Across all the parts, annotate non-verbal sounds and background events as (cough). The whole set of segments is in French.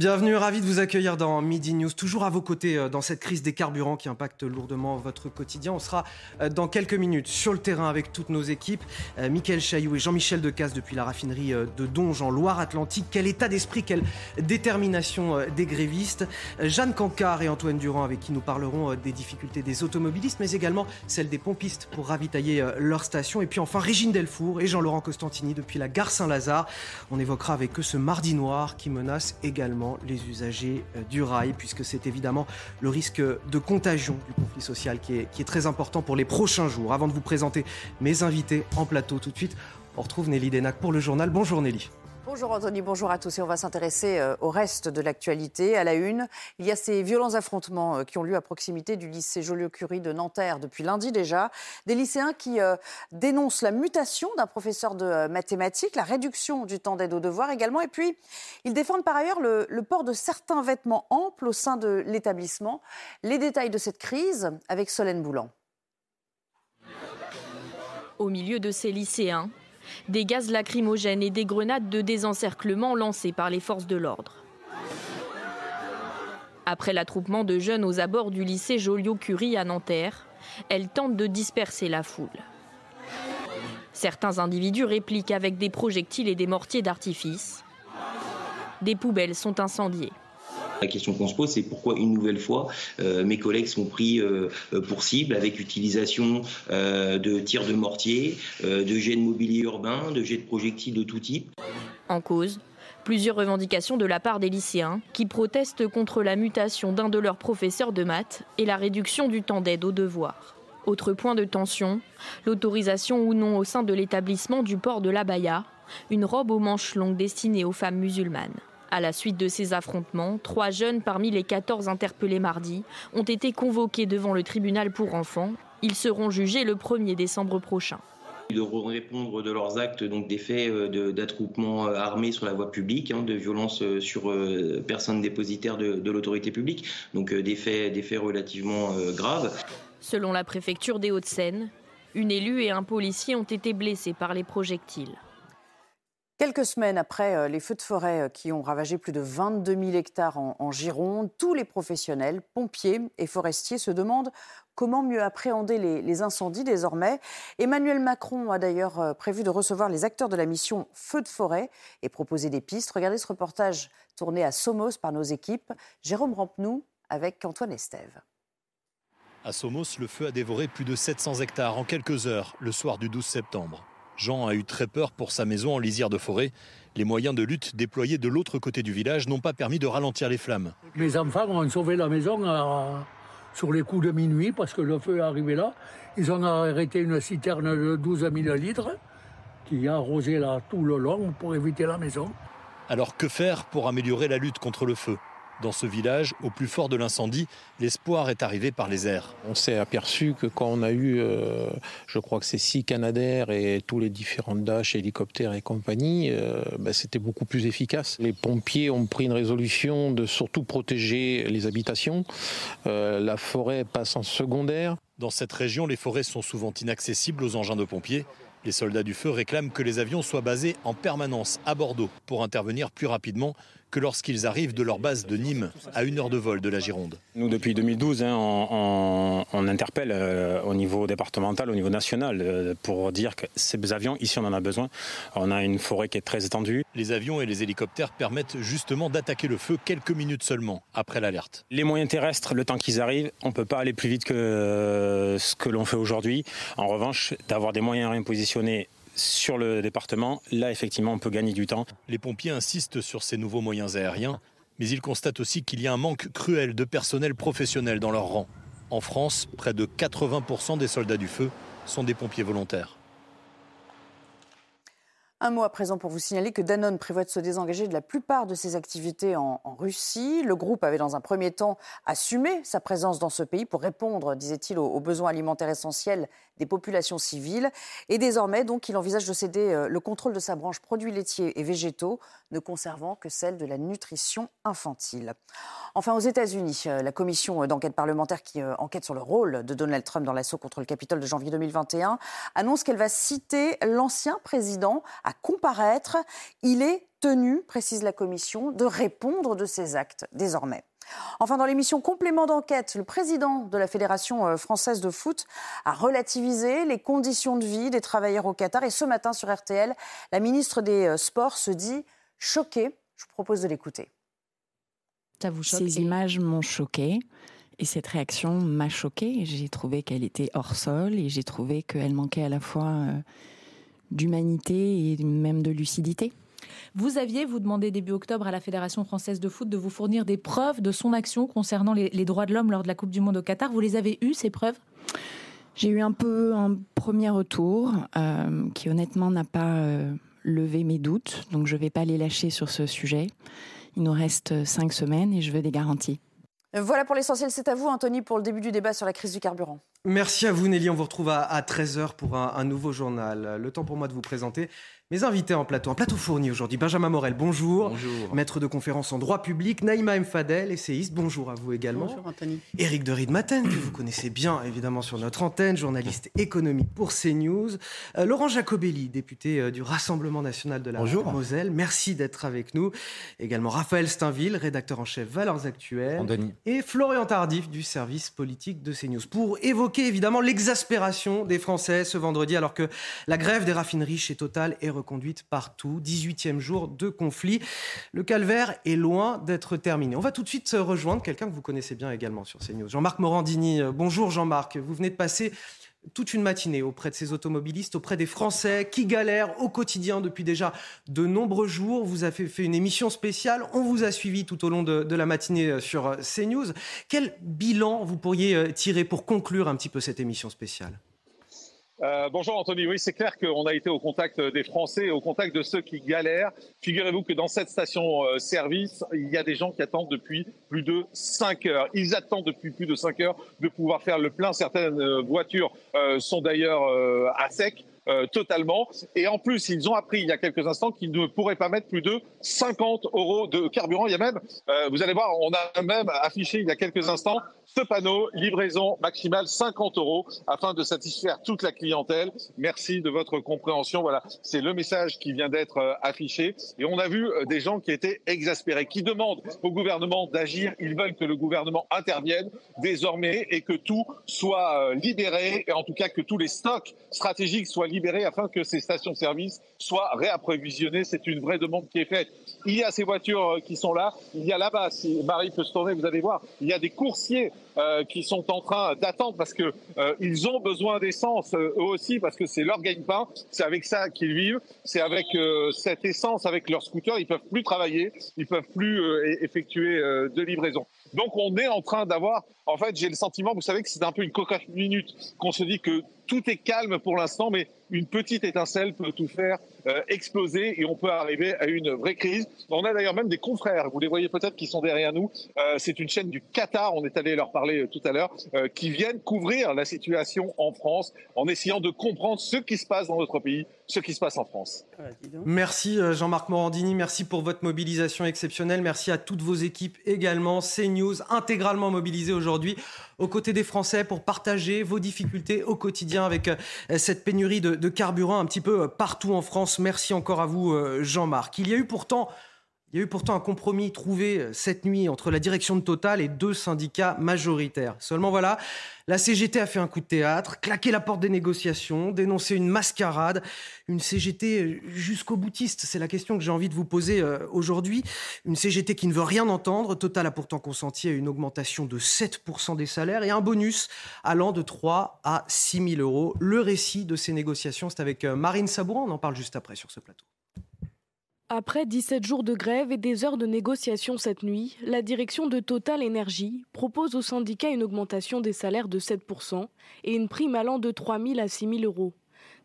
Bienvenue, ravi de vous accueillir dans Midi News, toujours à vos côtés euh, dans cette crise des carburants qui impacte lourdement votre quotidien. On sera euh, dans quelques minutes sur le terrain avec toutes nos équipes. Euh, Mickaël Chailloux et Jean-Michel Decaze depuis la raffinerie de Donge en Loire-Atlantique. Quel état d'esprit, quelle détermination des grévistes. Jeanne Cancard et Antoine Durand avec qui nous parlerons des difficultés des automobilistes, mais également celles des pompistes pour ravitailler leur station. Et puis enfin Régine Delfour et Jean-Laurent Costantini depuis la gare Saint-Lazare. On évoquera avec eux ce mardi noir qui menace également les usagers euh, du rail, puisque c'est évidemment le risque de contagion du conflit social qui est, qui est très important pour les prochains jours. Avant de vous présenter mes invités en plateau tout de suite, on retrouve Nelly Denac pour le journal. Bonjour Nelly. Bonjour Anthony, bonjour à tous. Et on va s'intéresser euh, au reste de l'actualité. À la une, il y a ces violents affrontements euh, qui ont lieu à proximité du lycée Joliot-Curie de Nanterre depuis lundi déjà. Des lycéens qui euh, dénoncent la mutation d'un professeur de mathématiques, la réduction du temps d'aide aux devoirs également. Et puis, ils défendent par ailleurs le, le port de certains vêtements amples au sein de l'établissement. Les détails de cette crise avec Solène Boulan. Au milieu de ces lycéens, des gaz lacrymogènes et des grenades de désencerclement lancées par les forces de l'ordre. Après l'attroupement de jeunes aux abords du lycée Joliot-Curie à Nanterre, elles tentent de disperser la foule. Certains individus répliquent avec des projectiles et des mortiers d'artifice. Des poubelles sont incendiées. La question qu'on se pose, c'est pourquoi une nouvelle fois euh, mes collègues sont pris euh, pour cible avec utilisation euh, de tirs de mortier, de jets de mobilier urbain, de jets de projectiles de tout type. En cause, plusieurs revendications de la part des lycéens qui protestent contre la mutation d'un de leurs professeurs de maths et la réduction du temps d'aide aux devoirs. Autre point de tension, l'autorisation ou non au sein de l'établissement du port de l'abaya, une robe aux manches longues destinée aux femmes musulmanes. À la suite de ces affrontements, trois jeunes parmi les 14 interpellés mardi ont été convoqués devant le tribunal pour enfants. Ils seront jugés le 1er décembre prochain. Ils devront répondre de leurs actes, donc des faits euh, d'attroupement euh, armé sur la voie publique, hein, de violence euh, sur personnes dépositaires de, l'autorité publique, donc des faits, des faits relativement graves. Selon la préfecture des Hauts-de-Seine, une élue et un policier ont été blessés par les projectiles. Quelques semaines après euh, les feux de forêt euh, qui ont ravagé plus de 22 000 hectares en, Gironde, tous les professionnels, pompiers et forestiers se demandent comment mieux appréhender les, incendies désormais. Emmanuel Macron a d'ailleurs euh, prévu de recevoir les acteurs de la mission Feux de forêt et proposer des pistes. Regardez ce reportage tourné à Somos par nos équipes. Jérôme Rampenou avec Antoine Estève. À Somos, le feu a dévoré plus de 700 hectares en quelques heures le soir du 12 septembre. Jean a eu très peur pour sa maison en lisière de forêt. Les moyens de lutte déployés de l'autre côté du village n'ont pas permis de ralentir les flammes. Mes enfants ont sauvé la maison sur les coups de minuit parce que le feu est arrivé là. Ils ont arrêté une citerne de 12 000 litres qui a arrosé là tout le long pour éviter la maison. Alors que faire pour améliorer la lutte contre le feu? Dans ce village, au plus fort de l'incendie, l'espoir est arrivé par les airs. On s'est aperçu que quand on a eu, euh, je crois que c'est six Canadair et tous les différents Dash, hélicoptères et compagnie, euh, bah, c'était beaucoup plus efficace. Les pompiers ont pris une résolution de surtout protéger les habitations. Euh, la forêt passe en secondaire. Dans cette région, les forêts sont souvent inaccessibles aux engins de pompiers. Les soldats du feu réclament que les avions soient basés en permanence à Bordeaux pour intervenir plus rapidement que lorsqu'ils arrivent de leur base de Nîmes, à une heure de vol de la Gironde. Nous, depuis 2012, hein, on, interpelle euh, au niveau départemental, au niveau national, euh, pour dire que ces avions, ici, on en a besoin. On a une forêt qui est très étendue. Les avions et les hélicoptères permettent justement d'attaquer le feu quelques minutes seulement après l'alerte. Les moyens terrestres, le temps qu'ils arrivent, on ne peut pas aller plus vite que euh, ce que l'on fait aujourd'hui. En revanche, d'avoir des moyens répositionnés sur le département, là effectivement on peut gagner du temps. Les pompiers insistent sur ces nouveaux moyens aériens, mais ils constatent aussi qu'il y a un manque cruel de personnel professionnel dans leur rang. En France, près de 80% des soldats du feu sont des pompiers volontaires. Un mot à présent pour vous signaler que Danone prévoit de se désengager de la plupart de ses activités en, Russie. Le groupe avait dans un premier temps assumé sa présence dans ce pays pour répondre, disait-il, aux, besoins alimentaires essentiels des populations civiles. Et désormais, donc, il envisage de céder euh, le contrôle de sa branche produits laitiers et végétaux, ne conservant que celle de la nutrition infantile. Enfin, aux États-Unis, euh, la commission d'enquête parlementaire qui euh, enquête sur le rôle de Donald Trump dans l'assaut contre le Capitole de janvier 2021 annonce qu'elle va citer l'ancien président comparaître. Il est tenu, précise la commission, de répondre de ses actes désormais. Enfin, dans l'émission Complément d'enquête, le président de la Fédération euh, française de foot a relativisé les conditions de vie des travailleurs au Qatar. Et ce matin sur RTL, la ministre des euh, Sports se dit choquée. Je vous propose de l'écouter. Ces images m'ont choquée. Et cette réaction m'a choquée. J'ai trouvé qu'elle était hors sol et j'ai trouvé qu'elle manquait à la fois euh, d'humanité et même de lucidité. Vous aviez, vous demandé début octobre à la Fédération française de foot de vous fournir des preuves de son action concernant les, droits de l'homme lors de la Coupe du Monde au Qatar. Vous les avez eues, ces preuves? J'ai eu un peu un premier retour euh, qui honnêtement n'a pas euh, levé mes doutes, donc je ne vais pas les lâcher sur ce sujet. Il nous reste cinq semaines et je veux des garanties. Voilà pour l'essentiel, c'est à vous Anthony pour le début du débat sur la crise du carburant. Merci à vous Nelly, on vous retrouve à, 13h pour un, nouveau journal. Le temps pour moi de vous présenter mes invités en plateau, un plateau fourni aujourd'hui. Benjamin Morel, bonjour. Bonjour. Maître de conférence en droit public. Naïma M. Fadel, essayiste, bonjour à vous également. Bonjour Anthony. Éric de Riedmaten, que vous connaissez bien évidemment sur notre antenne, journaliste économique pour CNews. Euh, Laurent Jacobelli, député euh, du Rassemblement national de la Moselle, merci d'être avec nous. Également Raphaël Steinville, rédacteur en chef Valeurs Actuelles. Et Florian Tardif du service politique de CNews. Pour évoquer évidemment l'exaspération des Français ce vendredi alors que la grève des raffineries chez Total est conduite partout. 18e jour de conflit. Le calvaire est loin d'être terminé. On va tout de suite rejoindre quelqu'un que vous connaissez bien également sur CNews. Jean-Marc Morandini. Euh, bonjour Jean-Marc. Vous venez de passer toute une matinée auprès de ces automobilistes, auprès des Français qui galèrent au quotidien depuis déjà de nombreux jours. Vous avez fait une émission spéciale. On vous a suivi tout au long de, de la matinée euh, sur euh, CNews. Quel bilan vous pourriez tirer pour conclure un petit peu cette émission spéciale? Euh, bonjour Anthony, oui c'est clair qu'on a été au contact des Français, au contact de ceux qui galèrent. Figurez-vous que dans cette station-service, euh, il y a des gens qui attendent depuis plus de 5 heures. Ils attendent depuis plus de 5 heures de pouvoir faire le plein. Certaines euh, voitures sont d'ailleurs à sec. Totalement. Et en plus, ils ont appris il y a quelques instants qu'ils ne pourraient pas mettre plus de 50 euros de carburant. Il y a même, vous allez voir, on a même affiché il y a quelques instants ce panneau, livraison maximale 50 euros afin de satisfaire toute la clientèle. Merci de votre compréhension. Voilà, c'est le message qui vient d'être euh, affiché. Et on a vu euh, des gens qui étaient exaspérés, qui demandent au gouvernement d'agir. Ils veulent que le gouvernement intervienne désormais et que tout soit euh, libéré, et en tout cas que tous les stocks stratégiques soient libérés afin que ces stations-service soient réapprovisionnées. C'est une vraie demande qui est faite. Il y a ces voitures qui sont là. Il y a là-bas, si Marie peut se tourner, vous allez voir, il y a des coursiers euh, qui sont en train d'attendre parce que euh, ils ont besoin d'essence euh, eux aussi parce que c'est leur gagne-pain. C'est avec ça qu'ils vivent. C'est avec cette essence, avec leur scooter, ils peuvent plus travailler, ils peuvent plus effectuer de livraison. Donc on est en train d'avoir, en fait, j'ai le sentiment, vous savez que c'est un peu une cocotte minute, qu'on se dit que tout est calme pour l'instant, mais une petite étincelle peut tout faire euh, exploser et on peut arriver à une vraie crise. On a d'ailleurs même des confrères, vous les voyez peut-être qui sont derrière nous. Euh, c'est une chaîne du Qatar, on est allé leur parler euh, tout à l'heure, qui viennent couvrir la situation en France en essayant de comprendre ce qui se passe dans notre pays, ce qui se passe en France. Merci Jean-Marc Morandini, merci pour votre mobilisation exceptionnelle, merci à toutes vos équipes également, CNews intégralement mobilisées aujourd'hui aux côtés des Français pour partager vos difficultés au quotidien avec euh, cette pénurie de, carburant un petit peu euh, partout en France. Merci encore à vous, euh, Jean-Marc. Il y a eu pourtant il y a eu pourtant un compromis trouvé euh, cette nuit entre la direction de Total et deux syndicats majoritaires. Seulement voilà, la CGT a fait un coup de théâtre, claqué la porte des négociations, dénoncé une mascarade, une CGT euh, jusqu'au boutiste. C'est la question que j'ai envie de vous poser euh, aujourd'hui. Une CGT qui ne veut rien entendre. Total a pourtant consenti à une augmentation de 7% des salaires et un bonus allant de 3 à 6 000 euros. Le récit de ces négociations, c'est avec Marine Sabourin. On en parle juste après sur ce plateau. Après 17 jours de grève et des heures de négociation cette nuit, la direction de Total Energy propose aux syndicats une augmentation des salaires de 7% et une prime allant de 3 000 à 6 000 euros.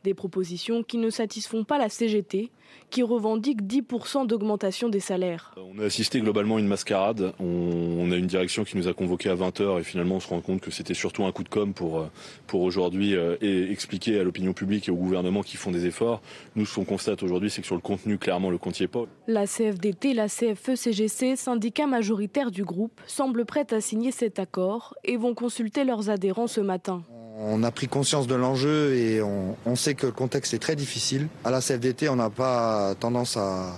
Des propositions qui ne satisfont pas la CGT, qui revendique 10% d'augmentation des salaires. On a assisté globalement à une mascarade. On, a une direction qui nous a convoqués à 20h et finalement on se rend compte que c'était surtout un coup de com pour, euh, pour aujourd'hui euh, expliquer à l'opinion publique et au gouvernement qui font des efforts. Nous, ce qu'on constate aujourd'hui, c'est que sur le contenu, clairement, le compte n'y est pas. La CFDT, la CFE-CGC, syndicats majoritaires du groupe, semblent prêts à signer cet accord et vont consulter leurs adhérents ce matin. On a pris conscience de l'enjeu et on, sait que le contexte est très difficile. À la CFDT, on n'a pas tendance à,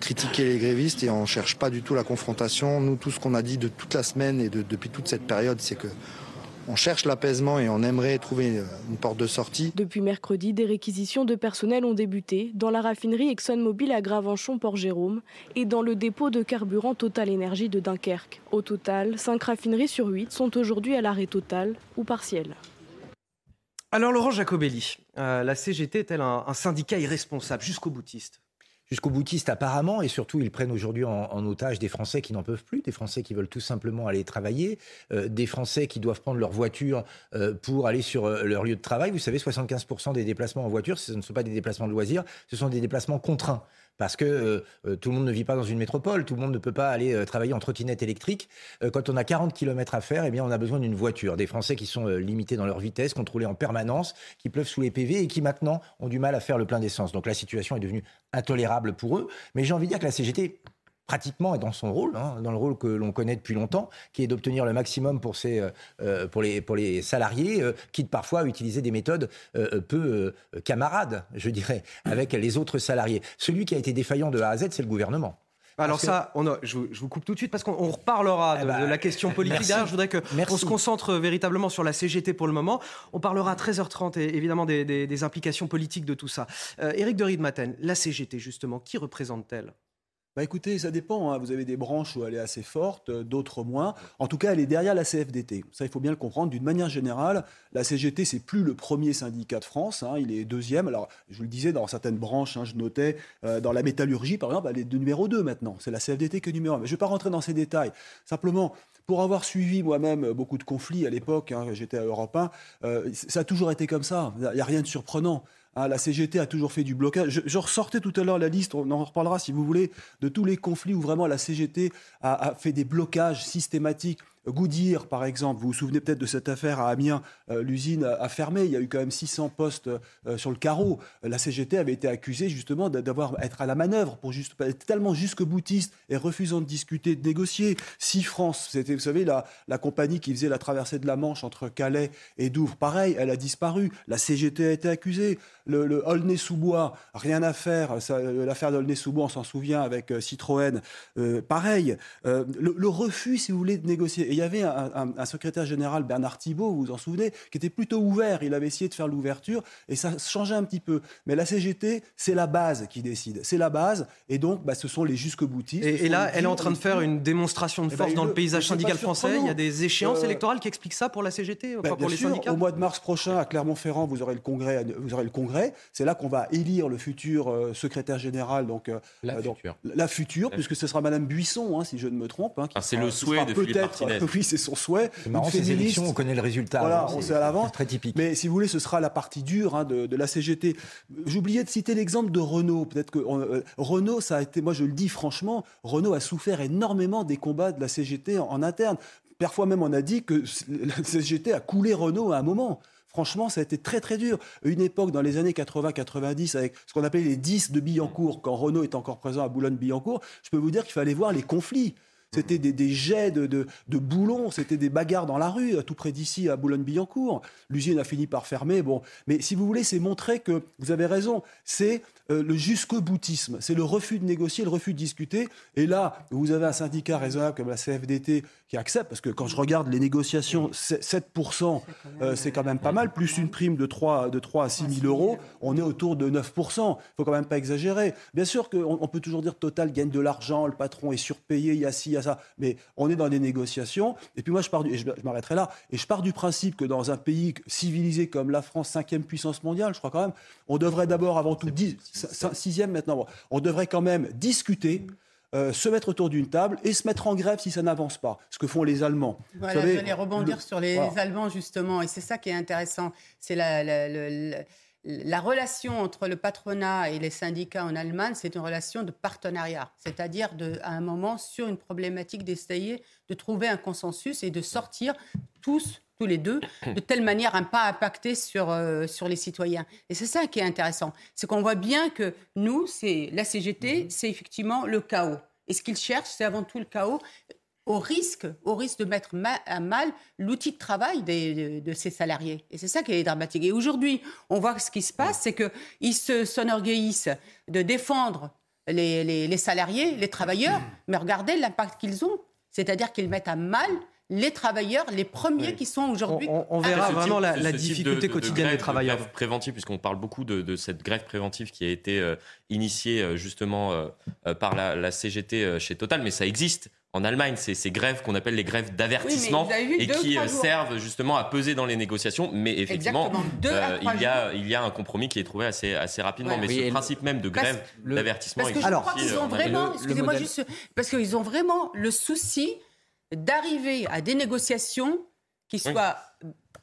critiquer les grévistes et on ne cherche pas du tout la confrontation. Nous, tout ce qu'on a dit de toute la semaine et depuis toute cette période, c'est que on cherche l'apaisement et on aimerait trouver une porte de sortie. Depuis mercredi, des réquisitions de personnel ont débuté dans la raffinerie ExxonMobil à Gravenchon-Port-Jérôme et dans le dépôt de carburant Total Énergie de Dunkerque. Au total, 5 raffineries sur 8 sont aujourd'hui à l'arrêt total ou partiel. Alors Laurent Jacobelli, euh, la CGT est-elle un syndicat irresponsable jusqu'au boutiste? Jusqu'au boutiste apparemment, et surtout ils prennent aujourd'hui en, otage des Français qui n'en peuvent plus, des Français qui veulent tout simplement aller travailler, euh, des Français qui doivent prendre leur voiture euh, pour aller sur euh, leur lieu de travail. Vous savez, 75% des déplacements en voiture, ce ne sont pas des déplacements de loisirs, ce sont des déplacements contraints parce que euh, euh, tout le monde ne vit pas dans une métropole, tout le monde ne peut pas aller euh, travailler en trottinette électrique. quand on a 40 km à faire, eh bien, on a besoin d'une voiture. Des Français qui sont limités dans leur vitesse, contrôlés en permanence, qui pleuvent sous les PV et qui maintenant ont du mal à faire le plein d'essence. Donc la situation est devenue intolérable pour eux. Mais j'ai envie de dire que la CGT pratiquement est dans son rôle, hein, dans le rôle que l'on connaît depuis longtemps, qui est d'obtenir le maximum pour, ses, euh, euh, pour, les, pour les salariés, euh, quitte parfois à utiliser des méthodes peu camarades, je dirais, avec les autres salariés. Celui qui a été défaillant de A à Z, c'est le gouvernement. Alors ça, on je, vous coupe tout de suite parce qu'on reparlera eh de, ben, la question politique. D'ailleurs, je voudrais qu'on se concentre véritablement sur la CGT pour le moment. On parlera à 13h30 et évidemment des, des, implications politiques de tout ça. Éric de Riedmaten, la CGT justement, qui représente-t-elle? Bah écoutez, ça dépend. Hein. Vous avez des branches où elle est assez forte, euh, d'autres moins. En tout cas, elle est derrière la CFDT. Ça, il faut bien le comprendre. D'une manière générale, la CGT, c'est plus le premier syndicat de France. Hein. Il est deuxième. Alors, je le disais, dans certaines branches, hein, je notais, euh, dans la métallurgie, par exemple, elle est de numéro 2 maintenant. C'est la CFDT qui est numéro 1. Mais je ne vais pas rentrer dans ces détails. Simplement, pour avoir suivi moi-même beaucoup de conflits à l'époque, j'étais à Europe 1, euh, ça a toujours été comme ça. Il n'y a rien de surprenant. Ah, la CGT a toujours fait du blocage. Je, ressortais tout à l'heure la liste, on en reparlera si vous voulez, de tous les conflits où vraiment la CGT a fait des blocages systématiques Goodyear, par exemple, vous vous souvenez peut-être de cette affaire à Amiens, euh, l'usine a fermé, il y a eu quand même 600 postes euh, sur le carreau. La CGT avait été accusée justement d'avoir être à la manœuvre pour juste être tellement jusque boutiste et refusant de discuter, de négocier. Si France, c'était, vous savez, la, compagnie qui faisait la traversée de la Manche entre Calais et Douvres, pareil, elle a disparu. La CGT a été accusée. Le, le Aulnay-sous-Bois, rien à faire. L'affaire d'Aulnay-sous-Bois, on s'en souvient avec euh, Citroën, pareil. Le, refus, si vous voulez, de négocier il y avait un, secrétaire général, Bernard Thibault, vous vous en souvenez, qui était plutôt ouvert. Il avait essayé de faire l'ouverture et ça changeait un petit peu. Mais la CGT, c'est la base qui décide. C'est la base et donc bah, ce sont les jusque boutistes. Et, là, elle est en train de faire une démonstration de eh ben, force dans le paysage syndical français. Il y a des échéances euh, électorales qui expliquent ça pour la CGT, bah, pour les syndicats. Au mois de mars prochain, à Clermont-Ferrand, vous aurez le congrès. Vous aurez le congrès. C'est là qu'on va élire le futur euh, secrétaire général. Donc, euh, la, future. la future. puisque ce sera Madame Buisson, hein, si je ne me trompe. Hein, ah, c'est le souhait de Philippe Martinez (laughs) oui, c'est son souhait. C'est marrant, ces élections, on connaît le résultat. Voilà, on sait à l'avance. Très typique. Mais si vous voulez, ce sera la partie dure hein, de, la CGT. J'oubliais de citer l'exemple de Renault. Peut-être que euh, Renault, ça a été, moi je le dis franchement, Renault a souffert énormément des combats de la CGT en, interne. Parfois même, on a dit que (laughs) la CGT a coulé Renault à un moment. Franchement, ça a été très très dur. Une époque dans les années 80-90 avec ce qu'on appelait les 10 de Billancourt, quand Renault est encore présent à Boulogne-Billancourt, je peux vous dire qu'il fallait voir les conflits. C'était des, jets de, boulons, c'était des bagarres dans la rue, tout près d'ici, à Boulogne-Billancourt. L'usine a fini par fermer. Bon, mais si vous voulez, c'est montrer que vous avez raison. C'est euh, le jusqu'au boutisme, c'est le refus de négocier, le refus de discuter. Et là, vous avez un syndicat raisonnable comme la CFDT qui accepte, parce que quand je regarde les négociations, 7%, euh, c'est quand même pas mal, plus une prime de 3, de 3 à 6 000 euros, on est autour de 9%. Il faut quand même pas exagérer. Bien sûr qu'on on peut toujours dire Total gagne de l'argent, le patron est surpayé, il y a ci, il y a ça, mais on est dans des négociations. Et puis moi, je, pars du, et je, m'arrêterai là, et je pars du principe que dans un pays civilisé comme la France, cinquième puissance mondiale, je crois quand même, on devrait d'abord avant tout dire sixième maintenant. On devrait quand même discuter. Euh, se mettre autour d'une table et se mettre en grève si ça n'avance pas, ce que font les Allemands. Voilà, je vais rebondir sur les Allemands justement, et c'est ça qui est intéressant. C'est la, la relation entre le patronat et les syndicats en Allemagne, c'est une relation de partenariat, c'est-à-dire à un moment sur une problématique d'essayer de trouver un consensus et de sortir tous tous les deux, de telle manière à ne pas impacter sur, euh, sur les citoyens. Et c'est ça qui est intéressant. C'est qu'on voit bien que nous, c'est la CGT, c'est effectivement le chaos. Et ce qu'ils cherchent, c'est avant tout le chaos au risque, au risque de mettre à mal l'outil de travail de, ces salariés. Et c'est ça qui est dramatique. Et aujourd'hui, on voit ce qui se passe, c'est qu'ils se s'enorgueillissent de défendre les, les, salariés, les travailleurs, mais regardez l'impact qu'ils ont. C'est-à-dire qu'ils mettent à mal les travailleurs, les premiers qui sont aujourd'hui. On, verra vraiment la, difficulté quotidienne des travailleurs. grève préventive, puisqu'on parle beaucoup de, cette grève préventive qui a été euh, initiée euh, justement euh, par la, la, CGT chez Total, mais ça existe en Allemagne, c'est ces grèves qu'on appelle les grèves d'avertissement et qui servent justement à peser dans les négociations. Mais effectivement, euh, il, y a, il y a un compromis qui est trouvé assez, assez rapidement. mais ce principe même de grève d'avertissement Parce que je crois qu'ils ont vraiment, excusez-moi juste, parce qu'ils ont vraiment le souci d'arriver à des négociations qui soient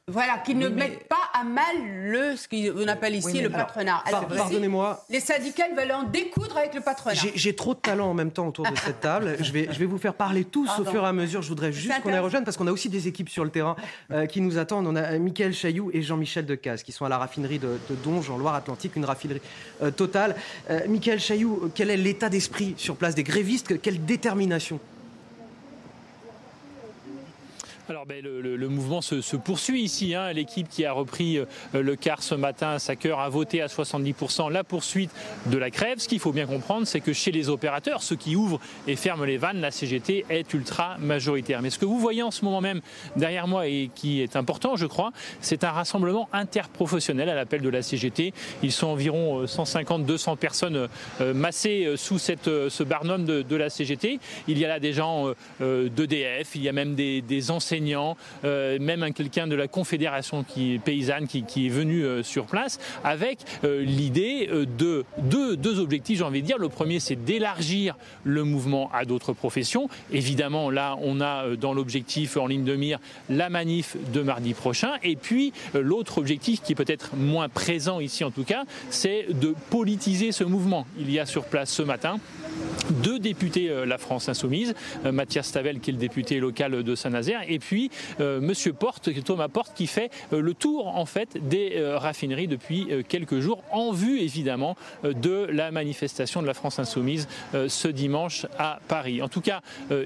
voilà, qu'ils ne mettent pas à mal le, ce qu'on appelle ici le patronat. Pardonnez-moi. Les syndicats veulent en découdre avec le patronat. J'ai trop de talent en même temps autour de cette table. Je vais, je vais vous faire parler tous au fur et à mesure. Je voudrais juste qu'on les rejoigne parce qu'on a aussi des équipes sur le terrain euh, qui nous attendent. On a Michael Chailloux et Jean-Michel Decaze qui sont à la raffinerie de, Donge en Loire-Atlantique, une raffinerie euh, totale. Euh, Michael Chailloux, quel est l'état d'esprit sur place des grévistes? Quelle détermination? Alors ben, le, mouvement se, poursuit ici. Hein. L'équipe qui a repris euh, le quart ce matin à 5 heures a voté à 70% la poursuite de la grève. Ce qu'il faut bien comprendre, c'est que chez les opérateurs, ceux qui ouvrent et ferment les vannes, la CGT est ultra majoritaire. Mais ce que vous voyez en ce moment même derrière moi et qui est important, je crois, c'est un rassemblement interprofessionnel à l'appel de la CGT. Ils sont environ 150-200 euh, personnes euh, massées sous ce barnum de, la CGT. Il y a là des gens d'EDF, il y a même des, des euh, même un quelqu'un de la Confédération paysanne qui, est venu euh, sur place, avec euh, l'idée de deux, objectifs, j'ai envie de dire. Le premier, c'est d'élargir le mouvement à d'autres professions. Évidemment, là, on a dans l'objectif en ligne de mire la manif de mardi prochain. Et puis, l'autre objectif, qui est peut-être moins présent ici en tout cas, c'est de politiser ce mouvement. Il y a sur place ce matin deux députés La France Insoumise, Mathias Stavel qui est le député local de Saint-Nazaire et puis euh, Monsieur Porte, Thomas Porte, qui fait euh, le tour en fait des euh, raffineries depuis quelques jours, en vue évidemment de la manifestation de la France insoumise ce dimanche à Paris. En tout cas,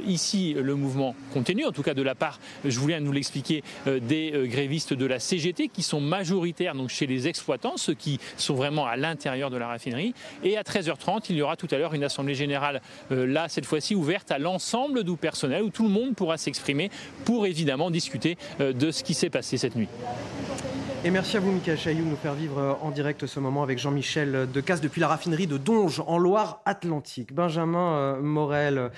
ici, le mouvement continue, en tout cas de la part, je voulais nous l'expliquer, des grévistes de la CGT qui sont majoritaires donc chez les exploitants, ceux qui sont vraiment à l'intérieur de la raffinerie. Et à 13h30, il y aura tout à l'heure une assemblée générale, là cette fois-ci ouverte à l'ensemble du personnel, où tout le monde pourra s'exprimer pour évidemment discuter euh, de ce qui s'est passé cette nuit. Et merci à vous, Michael Chailloux, de nous faire vivre euh, en direct ce moment avec Jean-Michel Decasse depuis la raffinerie de Donge, en Loire-Atlantique. Benjamin euh, Morel,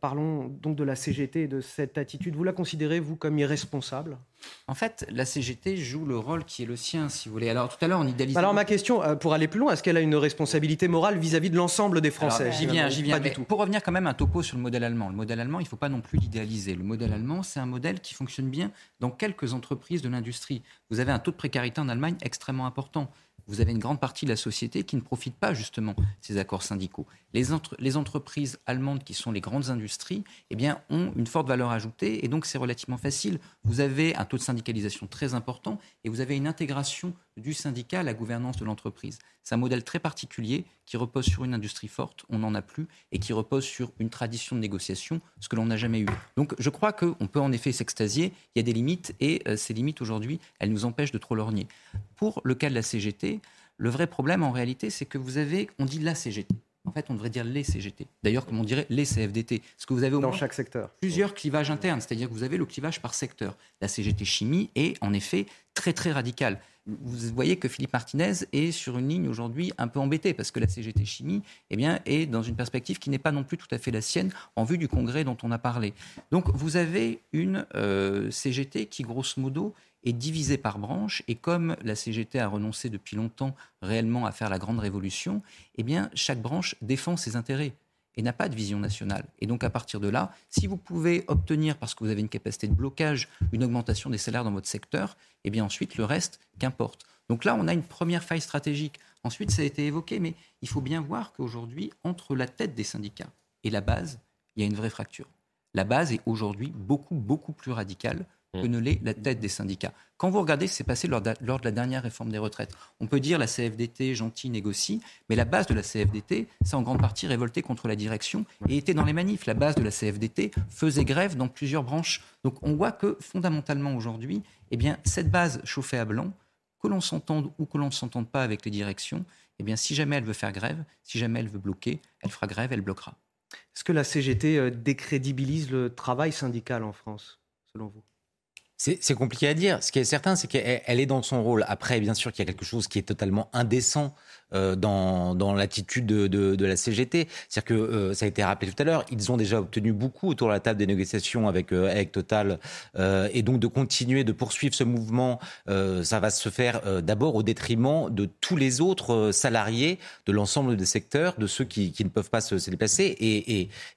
parlons donc de la CGT et de cette attitude. Vous la considérez, vous, comme irresponsable? En fait, la CGT joue le rôle qui est le sien, si vous voulez. Alors tout à l'heure, on idéalise. Alors ma question, euh, pour aller plus loin, est-ce qu'elle a une responsabilité morale vis-à-vis de l'ensemble des Français? J'y viens, j'y viens. Pour revenir quand même un topo sur le modèle allemand. Le modèle allemand, il ne faut pas non plus l'idéaliser. Le modèle allemand, c'est un modèle qui fonctionne bien dans quelques entreprises de l'industrie. Vous avez un taux de précarité en Allemagne extrêmement important vous avez une grande partie de la société qui ne profite pas justement de ces accords syndicaux. Les, les, entreprises allemandes qui sont les grandes industries eh bien, ont une forte valeur ajoutée et donc c'est relativement facile. Vous avez un taux de syndicalisation très important et vous avez une intégration du syndicat à la gouvernance de l'entreprise. C'est un modèle très particulier qui repose sur une industrie forte, on n'en a plus, et qui repose sur une tradition de négociation, ce que l'on n'a jamais eu. Donc je crois qu'on peut en effet s'extasier, il y a des limites, et euh, ces limites aujourd'hui, elles nous empêchent de trop lorgner. Pour le cas de la CGT, le vrai problème en réalité, c'est que vous avez, on dit la CGT. En fait, on devrait dire les CGT. D'ailleurs, comme on dirait les CFDT. Parce que vous avez dans chaque secteur plusieurs clivages internes, c'est-à-dire que vous avez le clivage par secteur. La CGT chimie est en effet très très radicale vous voyez que Philippe Martinez est sur une ligne aujourd'hui un peu embêtée parce que la CGT Chimie eh bien, est dans une perspective qui n'est pas non plus tout à fait la sienne en vue du congrès dont on a parlé. Donc vous avez une euh, CGT qui, grosso modo, est divisée par branche et comme la CGT a renoncé depuis longtemps réellement à faire la grande révolution, eh bien, chaque branche défend ses intérêts et n'a pas de vision nationale. Et donc à partir de là, si vous pouvez obtenir, parce que vous avez une capacité de blocage, une augmentation des salaires dans votre secteur, eh bien ensuite le reste, qu'importe. Donc là, on a une première faille stratégique. Ensuite, ça a été évoqué, mais il faut bien voir qu'aujourd'hui, entre la tête des syndicats et la base, il y a une vraie fracture. La base est aujourd'hui beaucoup, beaucoup plus radicale que ne l'est la tête des syndicats. Quand vous regardez ce qui s'est passé lors de, la dernière réforme des retraites, on peut dire la CFDT, gentil, négocie, mais la base de la CFDT, c'est en grande partie révolté contre la direction et était dans les manifs. La base de la CFDT faisait grève dans plusieurs branches. Donc on voit que fondamentalement aujourd'hui, eh bien, cette base chauffée à blanc, que l'on s'entende ou que l'on ne s'entende pas avec les directions, eh bien, si jamais elle veut faire grève, si jamais elle veut bloquer, elle fera grève, elle bloquera. Est-ce que la CGT euh, décrédibilise le travail syndical en France, selon vous? C'est compliqué à dire. Ce qui est certain, c'est qu'elle est dans son rôle. Après, bien sûr qu'il y a quelque chose qui est totalement indécent euh, dans, l'attitude de, la CGT. C'est-à-dire que, euh, ça a été rappelé tout à l'heure, ils ont déjà obtenu beaucoup autour de la table des négociations avec, euh, Total. et donc de continuer, de poursuivre ce mouvement, ça va se faire d'abord au détriment de tous les autres salariés de l'ensemble des secteurs, de ceux qui, ne peuvent pas se, déplacer.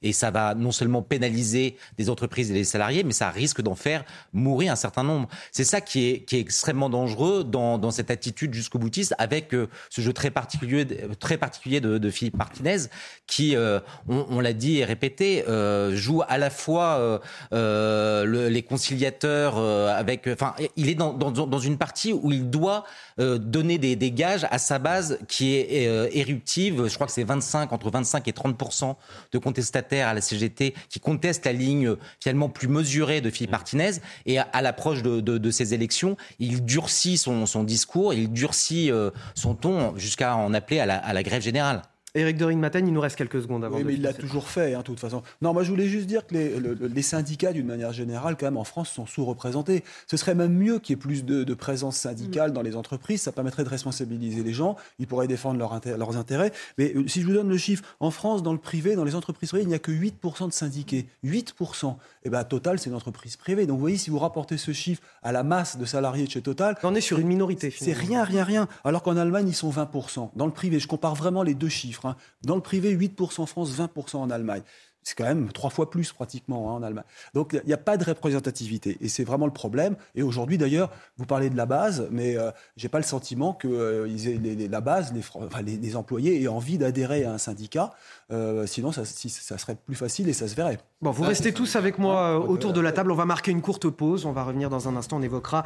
Et, ça va non seulement pénaliser des entreprises et des salariés, mais ça risque d'en faire mourir un certain nombre. C'est ça qui est, qui est extrêmement dangereux dans, dans cette attitude jusqu'au boutiste avec ce jeu très particulier particulier, très particulier de, de Philippe Martinez, qui, euh, on, l'a dit et répété, euh, joue à la fois euh, les conciliateurs avec. Enfin, il est dans, dans, dans, une partie où il doit donner des, des, gages à sa base qui est éruptive. Je crois que c'est 25, entre 25 et 30% de contestataires à la CGT qui contestent la ligne finalement plus mesurée de Philippe Martinez. Et à, l'approche de, de, de, ces élections, il durcit son, son discours, il durcit son ton jusqu'à en appeler à la, grève générale. Éric Matin, il nous reste quelques secondes avant. Oui, mais il l'a toujours fait, hein, de toute façon. Non, moi je voulais juste dire que les, syndicats, d'une manière générale, quand même, en France, sont sous-représentés. Ce serait même mieux qu'il y ait plus de, présence syndicale mm. dans les entreprises. Ça permettrait de responsabiliser les gens. Ils pourraient défendre leurs intérêts. Mais euh, si je vous donne le chiffre, en France, dans le privé, dans les entreprises privées, il n'y a que 8% de syndiqués. 8%. Et bien, Total, c'est une entreprise privée. Donc, vous voyez, si vous rapportez ce chiffre à la masse de salariés de chez Total. On est sur une minorité, C'est rien, rien, rien. Alors qu'en Allemagne, ils sont 20%. Dans le privé, je compare vraiment les deux chiffres. Hein. Dans le privé, 8% en France, 20% en Allemagne. C'est quand même trois fois plus pratiquement hein, en Allemagne. Donc il n'y a pas de représentativité et c'est vraiment le problème. Et aujourd'hui d'ailleurs, vous parlez de la base, mais euh, je n'ai pas le sentiment que euh, la base, les, les, employés aient envie d'adhérer à un syndicat. Euh, sinon, ça, ça, serait plus facile et ça se verrait. Bon, vous restez tous avec moi autour de la table. On va marquer une courte pause. On va revenir dans un instant. On évoquera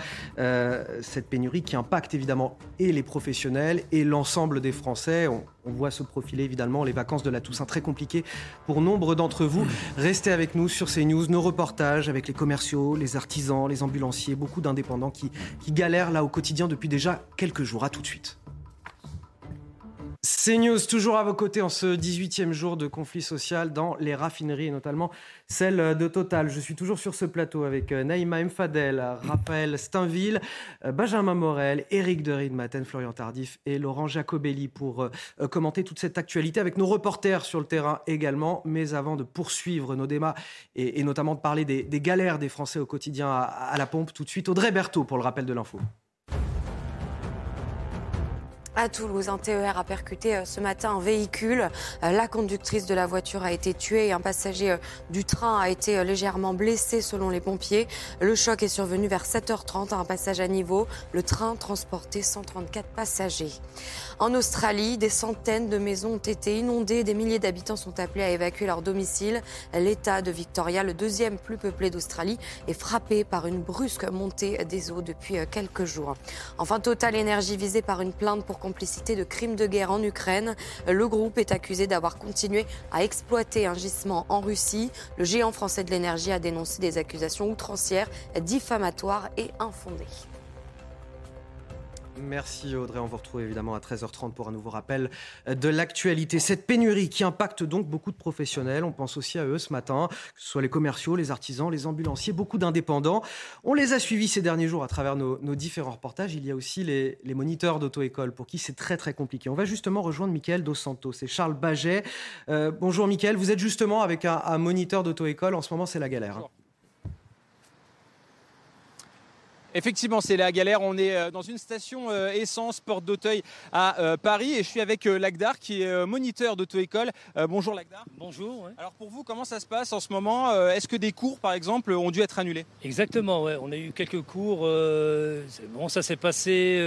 cette pénurie qui impacte évidemment et les professionnels et l'ensemble des Français. On, on voit se profiler évidemment les vacances de la Toussaint très compliquées pour nombre d'entre vous. Restez avec nous sur ces news, nos reportages avec les commerciaux, les artisans, les ambulanciers, beaucoup d'indépendants qui, qui galèrent là au quotidien depuis déjà quelques jours. À tout de suite. CNews, toujours à vos côtés en ce 18e jour de conflit social dans les raffineries et notamment celle de Total. Je suis toujours sur ce plateau avec euh, Naïma Mfadel, Raphaël Steinville, euh, Benjamin Morel, Éric de Maten, Florian Tardif et Laurent Jacobelli pour euh, commenter toute cette actualité avec nos reporters sur le terrain également. Mais avant de poursuivre nos débats et, notamment de parler des, galères des Français au quotidien à, à la pompe, tout de suite Audrey Berthaud pour le rappel de l'info. À Toulouse, un TER a percuté euh, ce matin un véhicule. Euh, la conductrice de la voiture a été tuée et un passager euh, du train a été légèrement blessé selon les pompiers. Le choc est survenu vers 7h30 à un passage à niveau. Le train transportait 134 passagers. En Australie, des centaines de maisons ont été inondées. Des milliers d'habitants sont appelés à évacuer leur domicile. L'État de Victoria, le deuxième plus peuplé d'Australie, est frappé par une brusque montée des eaux depuis quelques jours. Enfin, Total Energy visé par une plainte pour de crimes de guerre en Ukraine. Le groupe est accusé d'avoir continué à exploiter un gisement en Russie. Le géant français de l'énergie a dénoncé des accusations outrancières, diffamatoires et infondées. Merci Audrey. On vous retrouve évidemment à 13h30 pour un nouveau rappel de l'actualité. Cette pénurie qui impacte donc beaucoup de professionnels. On pense aussi à eux ce matin, que ce soit les commerciaux, les artisans, les ambulanciers, beaucoup d'indépendants. On les a suivis ces derniers jours à travers nos, différents reportages. Il y a aussi les, moniteurs d'auto-école pour qui c'est très très compliqué. On va justement rejoindre Mickaël Dos Santos et Charles Baget. Euh, bonjour Mickaël, vous êtes justement avec un, moniteur d'auto-école. En ce moment, c'est la galère. Hein. Effectivement, c'est la galère. On est euh, dans une station euh, essence porte d'Auteuil à euh, Paris et je suis avec Lagdar qui est moniteur d'auto-école. Bonjour Lagdar. Bonjour. Alors pour vous, comment ça se passe en ce moment Est-ce que des cours, par exemple, ont dû être annulés? Exactement, ouais. on a eu quelques cours. bon, ça s'est passé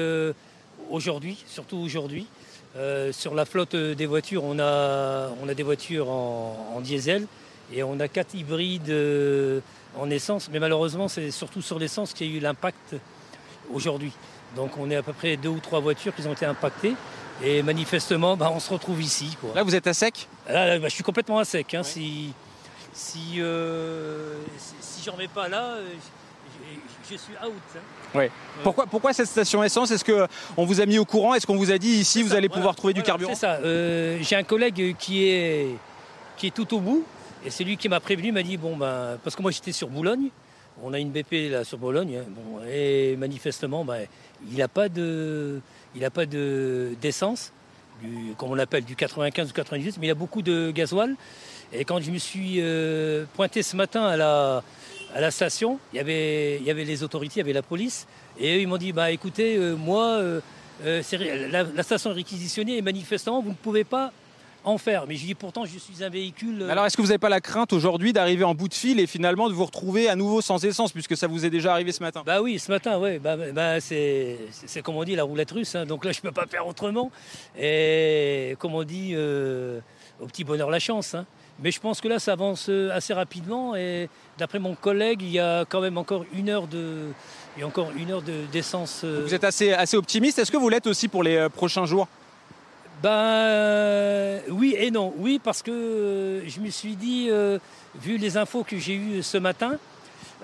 aujourd'hui, surtout aujourd'hui. sur la flotte des voitures, on a, on a des voitures en, diesel et on a quatre hybrides en essence. Mais malheureusement, c'est surtout sur l'essence qu'il y a eu l'impact aujourd'hui. Donc on est à peu près deux ou trois voitures qui ont été impactées. Et manifestement, bah, on se retrouve ici. Là, vous êtes à sec? Là, bah, je suis complètement à sec. Hein. Si, si, euh, si, remets pas là, euh, je, suis out. Hein. Pourquoi, pourquoi cette station essence? Est-ce qu'on vous a mis au courant? Est-ce qu'on vous a dit ici, vous allez pouvoir trouver du carburant? C'est ça. Euh, j'ai un collègue qui est, qui est tout au bout. Et c'est lui qui m'a prévenu, m'a dit, bon, ben, parce que moi j'étais sur Boulogne. On a une BP là sur Bologne. Hein. et manifestement, ben, il n'a pas de il n'a pas d'essence, comme on l'appelle, du 95 ou 98, mais il a beaucoup de gasoil. Et quand je me suis euh, pointé ce matin à la, à la station, il y, avait, il y avait les autorités, il y avait la police, et eux, ils m'ont dit, bah écoutez, euh, moi, euh, la, station est réquisitionnée et manifestement, vous ne pouvez pas en faire. Mais je dis pourtant, je suis un véhicule. Alors, est-ce que vous n'avez pas la crainte aujourd'hui d'arriver en bout de fil et finalement de vous retrouver à nouveau sans essence, puisque ça vous est déjà arrivé ce matin? Bah oui, ce matin, oui. Bah, bah, c'est, comme on dit la roulette russe. Hein. donc là, je ne peux pas faire autrement. Et comme on dit, euh, au petit bonheur la chance. Hein. Mais je pense que là, ça avance euh, assez rapidement. Et d'après mon collègue, il y a quand même encore une heure de. Il y a encore une heure d'essence. Euh. Vous êtes assez, assez optimiste. Est-ce que vous l'êtes aussi pour les prochains jours? Ben oui et non. Oui, parce que euh, je me suis dit, euh, vu les infos que j'ai eues ce matin,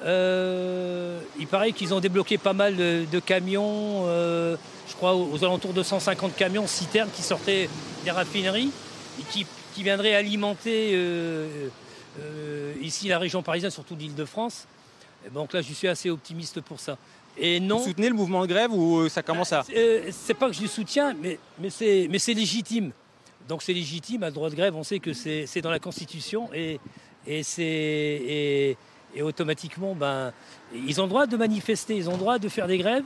euh, il paraît qu'ils ont débloqué pas mal de, camions, je crois aux, alentours de 150 camions citernes qui sortaient des raffineries et qui, viendraient alimenter ici la région parisienne, surtout l'Île-de-France. Donc là, je suis assez optimiste pour ça. Vous soutenez le mouvement de grève ou euh, ça commence à... Euh, c'est pas que je le soutiens, mais, mais c'est légitime. Donc c'est légitime, un droit de grève, on sait que c'est dans la Constitution et, et, et, et automatiquement, ben, ils ont le droit de manifester, ils ont le droit de faire des grèves,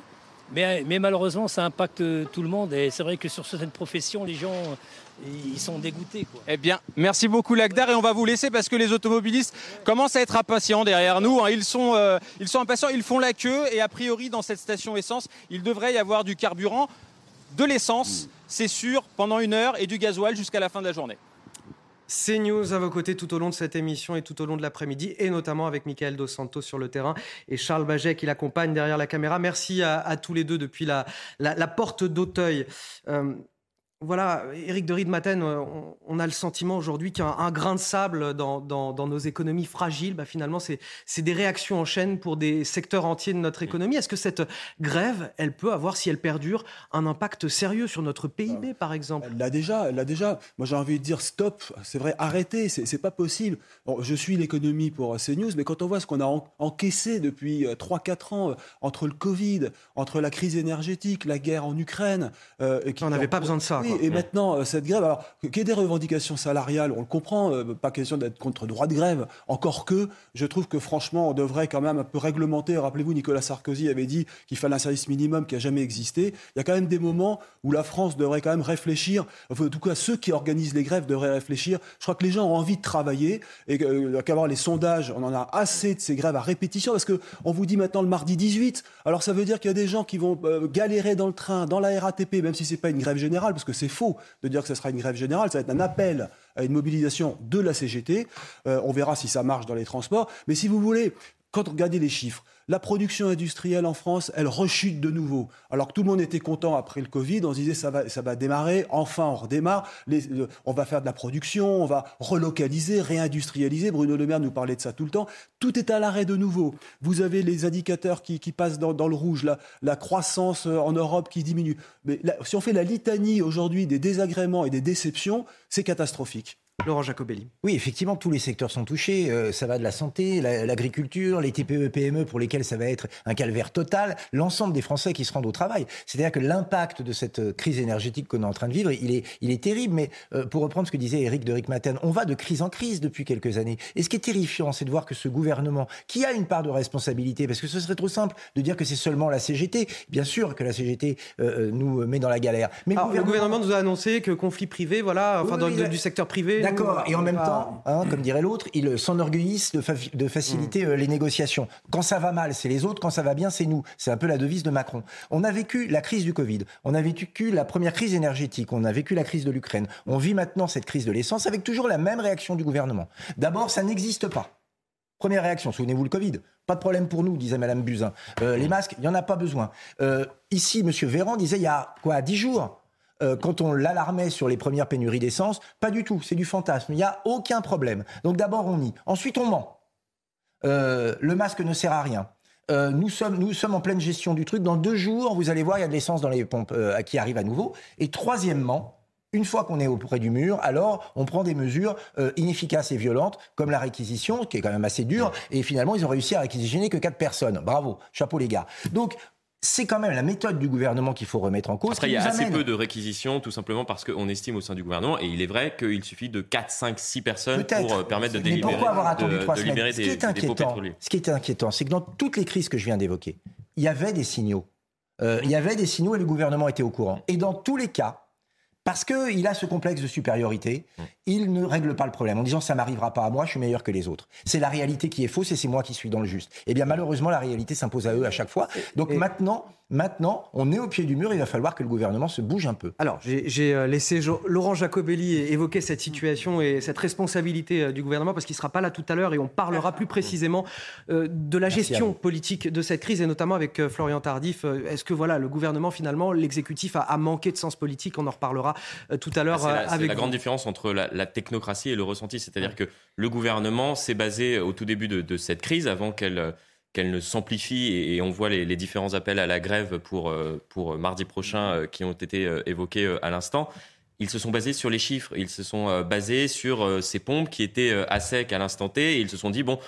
mais, mais malheureusement ça impacte tout le monde et c'est vrai que sur certaines professions, les gens ils sont dégoûtés. Eh bien, merci beaucoup Lagdar et on va vous laisser parce que les automobilistes commencent à être impatients derrière nous. Hein. Ils, sont, euh, ils sont impatients, ils font la queue et a priori dans cette station essence, il devrait y avoir du carburant, de l'essence, c'est sûr, pendant une heure et du gasoil jusqu'à la fin de la journée. C'est News à vos côtés tout au long de cette émission et tout au long de l'après-midi, et notamment avec Michael Dos Santos sur le terrain et Charles Baget qui l'accompagne derrière la caméra. Merci à, tous les deux depuis la, la, porte d'Auteuil. Euh, voilà, Éric de Riedmaten, euh, on, a le sentiment aujourd'hui qu'un grain de sable dans, nos économies fragiles, bah, finalement, c'est des réactions en chaîne pour des secteurs entiers de notre économie. Est-ce que cette grève, elle peut avoir, si elle perdure, un impact sérieux sur notre PIB, par exemple? Elle l'a déjà, elle l'a déjà. Moi, j'ai envie de dire stop, c'est vrai, arrêtez, c'est pas possible. je suis l'économie pour CNews, mais quand on voit ce qu'on a encaissé depuis 3-4 euh, ans euh, entre le Covid, entre la crise énergétique, la guerre en Ukraine... et qui on n'avait pas besoin de ça et maintenant, euh, cette grève, alors qu'il y ait des revendications salariales, on le comprend, euh, pas question d'être contre droit de grève, encore que je trouve que franchement, on devrait quand même un peu réglementer. Rappelez-vous, Nicolas Sarkozy avait dit qu'il fallait un service minimum qui n'a jamais existé. Il y a quand même des moments où la France devrait quand même réfléchir, enfin, en tout cas, ceux qui organisent les grèves devraient réfléchir. Je crois que les gens ont envie de travailler et euh, qu'avoir les sondages, on en a assez de ces grèves à répétition parce qu'on vous dit maintenant le mardi 18. Alors ça veut dire qu'il y a des gens qui vont galérer dans le train, dans la RATP, même si c'est pas une grève générale, parce que c'est faux de dire que ce sera une grève générale. Ça va être un appel à une mobilisation de la CGT. Euh, on verra si ça marche dans les transports. Mais si vous voulez, quand on regarde les chiffres, la production industrielle en France, elle rechute de nouveau. Alors que tout le monde était content après le Covid, on se disait ça va, ça va démarrer, enfin on redémarre, on va faire de la production, on va relocaliser, réindustrialiser. Bruno Le Maire nous parlait de ça tout le temps. Tout est à l'arrêt de nouveau. Vous avez les indicateurs qui, passent dans, le rouge, la, la, croissance euh, en Europe qui diminue. Mais si on fait la litanie aujourd'hui des désagréments et des déceptions, c'est catastrophique. Laurent Jacobelli. Oui, effectivement, tous les secteurs sont touchés. Euh, ça va de la santé, l'agriculture, les TPE, PME pour lesquels ça va être un calvaire total, l'ensemble des Français qui se rendent au travail. C'est-à-dire que l'impact de cette euh, crise énergétique qu'on est en train de vivre, il est, il est terrible. Mais euh, pour reprendre ce que disait Eric de Rickmaten, on va de crise en crise depuis quelques années. Et ce qui est terrifiant, c'est de voir que ce gouvernement, qui a une part de responsabilité, parce que ce serait trop simple de dire que c'est seulement la CGT. Bien sûr que la CGT nous met dans la galère. Mais le, gouvernement... nous a annoncé que conflit privé, voilà, enfin du secteur privé D'accord. Et en même temps, hein, comme dirait l'autre, ils s'enorgueillissent de, de, faciliter mm. les négociations. Quand ça va mal, c'est les autres. Quand ça va bien, c'est nous. C'est un peu la devise de Macron. On a vécu la crise du Covid. On a vécu la première crise énergétique. On a vécu la crise de l'Ukraine. On vit maintenant cette crise de l'essence avec toujours la même réaction du gouvernement. D'abord, ça n'existe pas. Première réaction, souvenez-vous le Covid. Pas de problème pour nous, disait Madame Buzyn. Euh, les masques, il n'y en a pas besoin. Euh, ici, Monsieur Véran disait il y a quoi, dix jours, euh, quand on l'alarmait sur les premières pénuries d'essence, pas du tout, c'est du fantasme. Il n'y a aucun problème. Donc d'abord on nie, ensuite on ment. le masque ne sert à rien. nous, sommes, nous sommes en pleine gestion du truc. Dans deux jours, vous allez voir, il y a de l'essence dans les pompes qui arrive à nouveau. Et troisièmement, une fois qu'on est auprès du mur, alors on prend des mesures euh, inefficaces et violentes, comme la réquisition, qui est quand même assez dure, et finalement ils ont réussi à réquisitionner que quatre personnes. Bravo, chapeau les gars. Donc c'est quand même la méthode du gouvernement qu'il faut remettre en cause. Après, il y a assez peu de réquisitions, tout simplement parce qu'on estime au sein du gouvernement, et il est vrai qu'il suffit de 4, 5, 6 personnes pour euh, permettre de délibérer, pourquoi avoir attendu trois semaines Ce qui est inquiétant, ce qui est inquiétant, c'est que dans toutes les crises que je viens d'évoquer, il y avait des signaux. Euh, il y avait des signaux et le gouvernement était au courant. Et dans tous les cas, parce qu'il a ce complexe de supériorité, mmh. il ne règle pas le problème en disant ça m'arrivera pas à moi, je suis meilleur que les autres. C'est la réalité qui est fausse et c'est moi qui suis dans le juste. Eh bien malheureusement la réalité s'impose à eux à chaque fois. Donc maintenant, Maintenant, on est au pied du mur, il va falloir que le gouvernement se bouge un peu. Alors, j'ai euh, laissé Laurent Jacobelli évoquer cette situation et cette responsabilité euh, du gouvernement parce qu'il ne sera pas là tout à l'heure et on parlera plus précisément euh, de la gestion politique de cette crise et notamment avec Florian Tardif. Est-ce que voilà, le gouvernement, finalement, l'exécutif a, manqué de sens politique? On en reparlera tout à l'heure avec C'est la grande différence entre la, technocratie et le ressenti. C'est-à-dire que le gouvernement s'est basé au tout début de cette crise, avant qu'elle qu'elle ne s'amplifie et, on voit les, différents appels à la grève pour, euh, pour mardi prochain euh, qui ont été euh, évoqués à l'instant. Ils se sont basés sur les chiffres, ils se sont basés sur ces pompes qui étaient à sec à l'instant T et ils se sont dit, bon,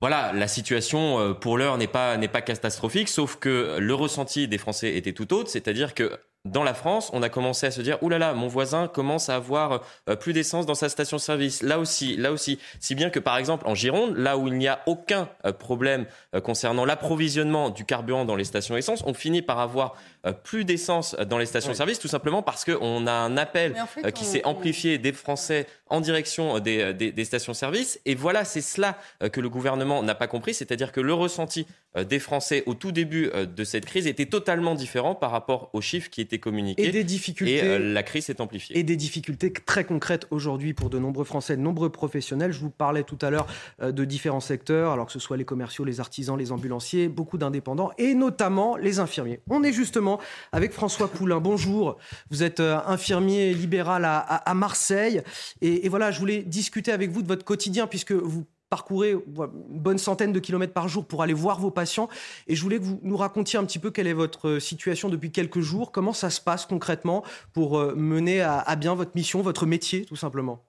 voilà, la situation pour l'heure n'est pas, n'est pas catastrophique, sauf que le ressenti des Français était tout autre, c'est-à-dire que dans la France, on a commencé à se dire oulala, là là, mon voisin commence à avoir euh, plus d'essence dans sa station-service. Là aussi, là aussi, si bien que par exemple en Gironde, là où il n'y a aucun euh, problème euh, concernant l'approvisionnement du carburant dans les stations essence, on finit par avoir plus d'essence dans les stations-service, tout simplement parce qu'on a un appel qui s'est amplifié des Français en direction des, des stations-service. Et voilà, c'est cela que le gouvernement n'a pas compris, c'est-à-dire que le ressenti des Français au tout début de cette crise était totalement différent par rapport aux chiffres qui étaient communiqués. Et des difficultés. Et euh, la crise s'est amplifiée. Et des difficultés très concrètes aujourd'hui pour de nombreux Français, de nombreux professionnels. Je vous parlais tout à l'heure euh, de différents secteurs, alors que ce soit les commerciaux, les artisans, les ambulanciers, beaucoup d'indépendants et notamment les infirmiers. On est justement avec François Poulain. Bonjour. Vous êtes euh, infirmier libéral à, Marseille. Et, voilà, je voulais discuter avec vous de votre quotidien puisque vous parcourez une bonne centaine de kilomètres par jour pour aller voir vos patients. Et je voulais que vous nous racontiez un petit peu quelle est votre euh, situation depuis quelques jours, comment ça se passe concrètement pour euh, mener à, bien votre mission, votre métier, tout simplement?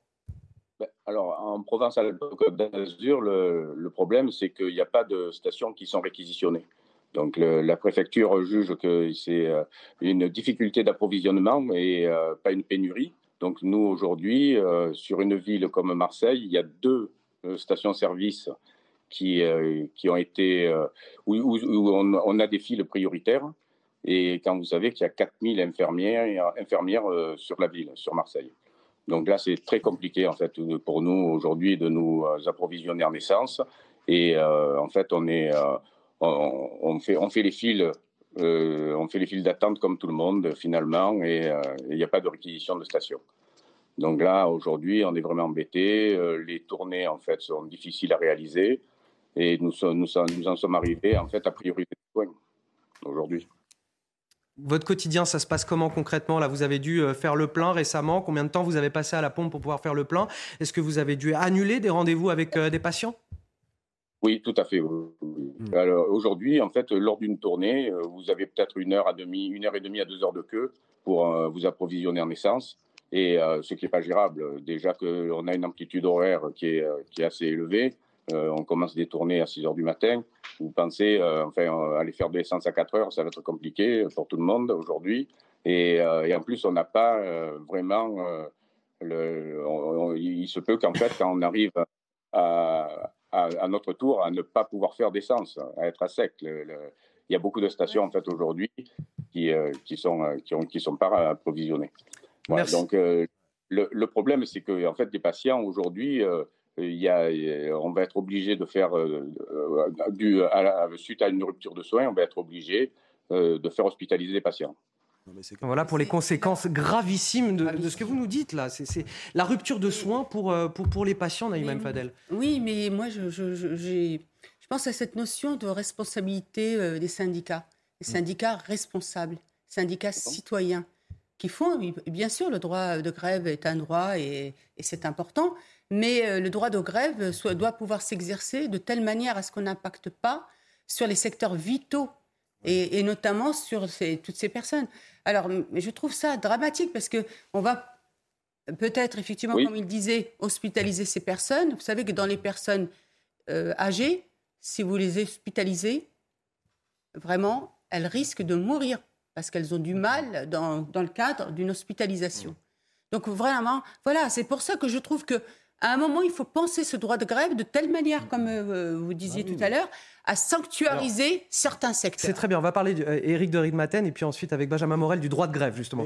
Ben, alors, en province d'Azur, le, problème, c'est qu'il n'y a pas de stations qui sont réquisitionnées. Donc, la préfecture juge que c'est euh, une difficulté d'approvisionnement et pas une pénurie. Donc, nous, aujourd'hui, sur une ville comme Marseille, il y a deux euh, stations-service qui, euh, qui ont été, euh, où, où, on, a des files prioritaires. Et quand vous savez qu'il y a 4000 infirmières, infirmières sur la ville, sur Marseille. Donc là, c'est très compliqué en fait pour nous aujourd'hui de nous approvisionner en essence. Et en fait, on est, on, fait, les files, on fait les files d'attente comme tout le monde finalement, et il n'y a pas de réquisition de station. Donc là, aujourd'hui, on est vraiment embêté. Euh, les tournées, en fait, sont difficiles à réaliser. Et nous, en sommes arrivés, en fait, à priorité de soins aujourd'hui. Votre quotidien, ça se passe comment concrètement? Là, vous avez dû euh, faire le plein récemment. Combien de temps vous avez passé à la pompe pour pouvoir faire le plein? Est-ce que vous avez dû annuler des rendez-vous avec euh, des patients? Oui, tout à fait. Hmm. Alors aujourd'hui, en fait, lors d'une tournée, vous avez peut-être une heure à demi, une heure et demie à deux heures de queue pour vous approvisionner en essence et euh, ce qui n'est pas gérable. Déjà qu'on a une amplitude horaire qui est, euh, qui est assez élevée, euh, on commence des tournées à 6 heures du matin. Vous pensez, enfin, aller faire de l'essence à 4 heures, ça va être compliqué pour tout le monde aujourd'hui. Et, et, en plus, on n'a pas vraiment. le, il se peut qu'en fait, quand on arrive à, à, notre tour à ne pas pouvoir faire d'essence, à être à sec. il y a beaucoup de stations en fait aujourd'hui qui, qui sont qui, ont, qui sont pas approvisionnées. Donc, euh, le, problème, c'est que en fait, les patients aujourd'hui, il y a, on va être obligé de faire, du, suite à une rupture de soins, on va être obligé de faire hospitaliser les patients. Voilà pour les conséquences gravissimes de, ce que vous nous dites là. C'est la rupture de soins pour, pour, pour les patients, Naïm Fadel. Oui, mais moi, je, je, je, pense à cette notion de responsabilité des syndicats. Les mm. syndicats responsables, syndicats citoyens qui font, bien sûr, le droit de grève est un droit et, c'est important, mais le droit de grève doit pouvoir s'exercer de telle manière à ce qu'on n'impacte pas sur les secteurs vitaux et, notamment sur toutes ces personnes. Alors, je trouve ça dramatique parce que on va peut-être, effectivement, comme il disait, hospitaliser ces personnes. Vous savez que dans les personnes euh, âgées, si vous les hospitalisez, vraiment, elles risquent de mourir parce qu'elles ont du mal dans, dans le cadre d'une hospitalisation. Donc vraiment, voilà, c'est pour ça que je trouve que à un moment, il faut penser ce droit de grève de telle manière, comme euh, vous disiez ah tout à l'heure, à sanctuariser certains secteurs. C'est très bien. On va parler d'Éric de Ridmaten et puis ensuite avec Benjamin Morel du droit de grève, justement.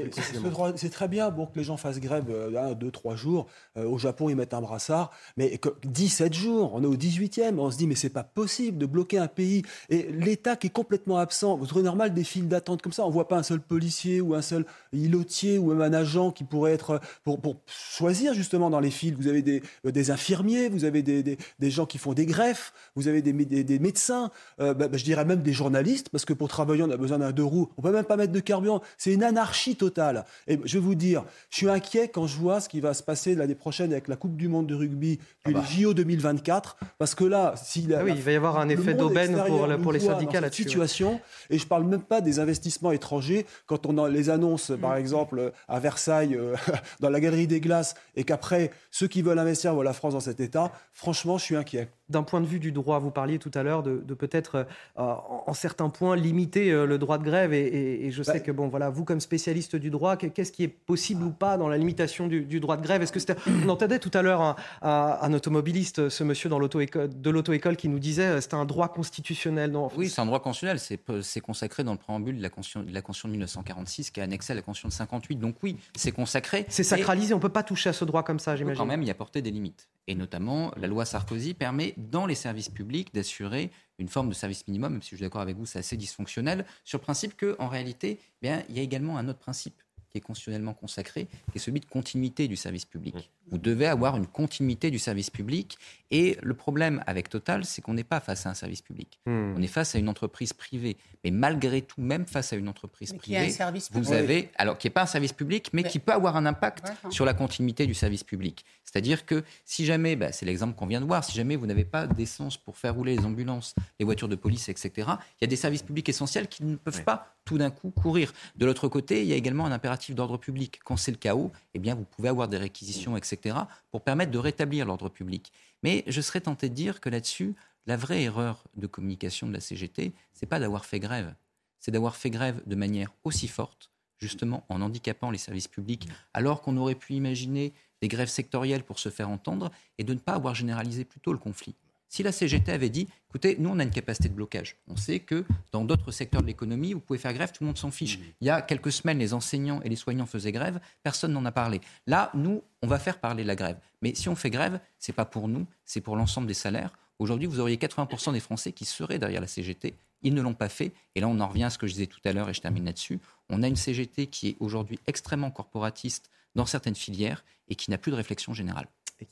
C'est très bien pour que les gens fassent grève euh, un, deux, trois jours. Euh, au Japon, ils mettent un brassard. Mais 17 jours, on est au 18e. On se dit, mais c'est pas possible de bloquer un pays. Et l'État qui est complètement absent. Vous trouvez normal des files d'attente comme ça On voit pas un seul policier ou un seul îlotier ou même un agent qui pourrait être pour, pour choisir justement dans les files. Vous avez des, euh, des infirmiers, vous avez des, des, des, gens qui font des greffes, vous avez des, des médecins, euh, bah, bah, je dirais même des journalistes, parce que pour travailler, on a besoin d'un deux roues. On peut même pas mettre de carburant. C'est une anarchie totale. Et je vais vous dire, je suis inquiet quand je vois ce qui va se passer l'année prochaine avec la Coupe du Monde de rugby, puis ah bah. le JO 2024, parce que là, si ah oui, il va y avoir un effet d'aubaine pour, pour les syndicats là-dessus. Situation, et je parle même pas des investissements étrangers. Quand on les annonce, par mm. exemple, à Versailles, euh, (laughs) dans la Galerie des Glaces, et qu'après, ceux qui veulent investir voient la France dans cet état, franchement, je suis inquiet d'un point de vue du droit, vous parliez tout à l'heure de, peut-être, euh, en, certains points, limiter euh, le droit de grève. Et, je sais bah, que, bon, voilà, vous, comme spécialiste du droit, qu'est-ce qui est possible ou pas dans la limitation du, droit de grève? Est-ce que On entendait tout à l'heure un, un, automobiliste, ce monsieur dans de l'auto-école, qui nous disait que euh, c'était un droit constitutionnel. Non, oui, c'est un droit constitutionnel. C'est consacré dans le préambule de la Constitution de, la constitution de 1946, qui est annexé à la Constitution de 58. Donc oui, c'est consacré. C'est sacralisé. On ne peut pas toucher à ce droit comme ça, j'imagine. Quand même, il y a porté des limites. Et notamment, la loi Sarkozy permet, dans les services publics, d'assurer une forme de service minimum, même si je suis d'accord avec vous, c'est assez dysfonctionnel, sur le principe qu'en réalité, eh bien, il y a également un autre principe qui est constitutionnellement consacré, qui est celui de continuité du service public. Vous devez avoir une continuité du service public. Et le problème avec Total, c'est qu'on n'est pas face à un service public. Mmh. On est face à une entreprise privée. Mais malgré tout, même face à une entreprise privée, qui un service vous avez, alors qui n'est pas un service public, mais, qui peut avoir un impact sur la continuité du service public. C'est-à-dire que si jamais, bah, c'est l'exemple qu'on vient de voir, si jamais vous n'avez pas d'essence pour faire rouler les ambulances, les voitures de police, etc., il y a des services publics essentiels qui ne peuvent pas tout d'un coup courir. De l'autre côté, il y a également un impératif d'ordre public. Quand c'est le chaos, eh bien, vous pouvez avoir des réquisitions, etc., pour permettre de rétablir l'ordre public. Mais je serais tenté de dire que là-dessus, la vraie erreur de communication de la CGT, c'est pas d'avoir fait grève, c'est d'avoir fait grève de manière aussi forte, justement en handicapant les services publics, alors qu'on aurait pu imaginer des grèves sectorielles pour se faire entendre et de ne pas avoir généralisé plutôt le conflit. Si la CGT avait dit, écoutez, nous, on a une capacité de blocage. On sait que dans d'autres secteurs de l'économie, vous pouvez faire grève, tout le monde s'en fiche. Mmh. Il y a quelques semaines, les enseignants et les soignants faisaient grève, personne n'en a parlé. Là, nous, on va faire parler la grève. Mais si on fait grève, c'est pas pour nous, c'est pour l'ensemble des salaires. Aujourd'hui, vous auriez 80% des Français qui seraient derrière la CGT. Ils ne l'ont pas fait. Et là, on en revient à ce que je disais tout à l'heure et je termine là-dessus. On a une CGT qui est aujourd'hui extrêmement corporatiste dans certaines filières et qui n'a plus de réflexion générale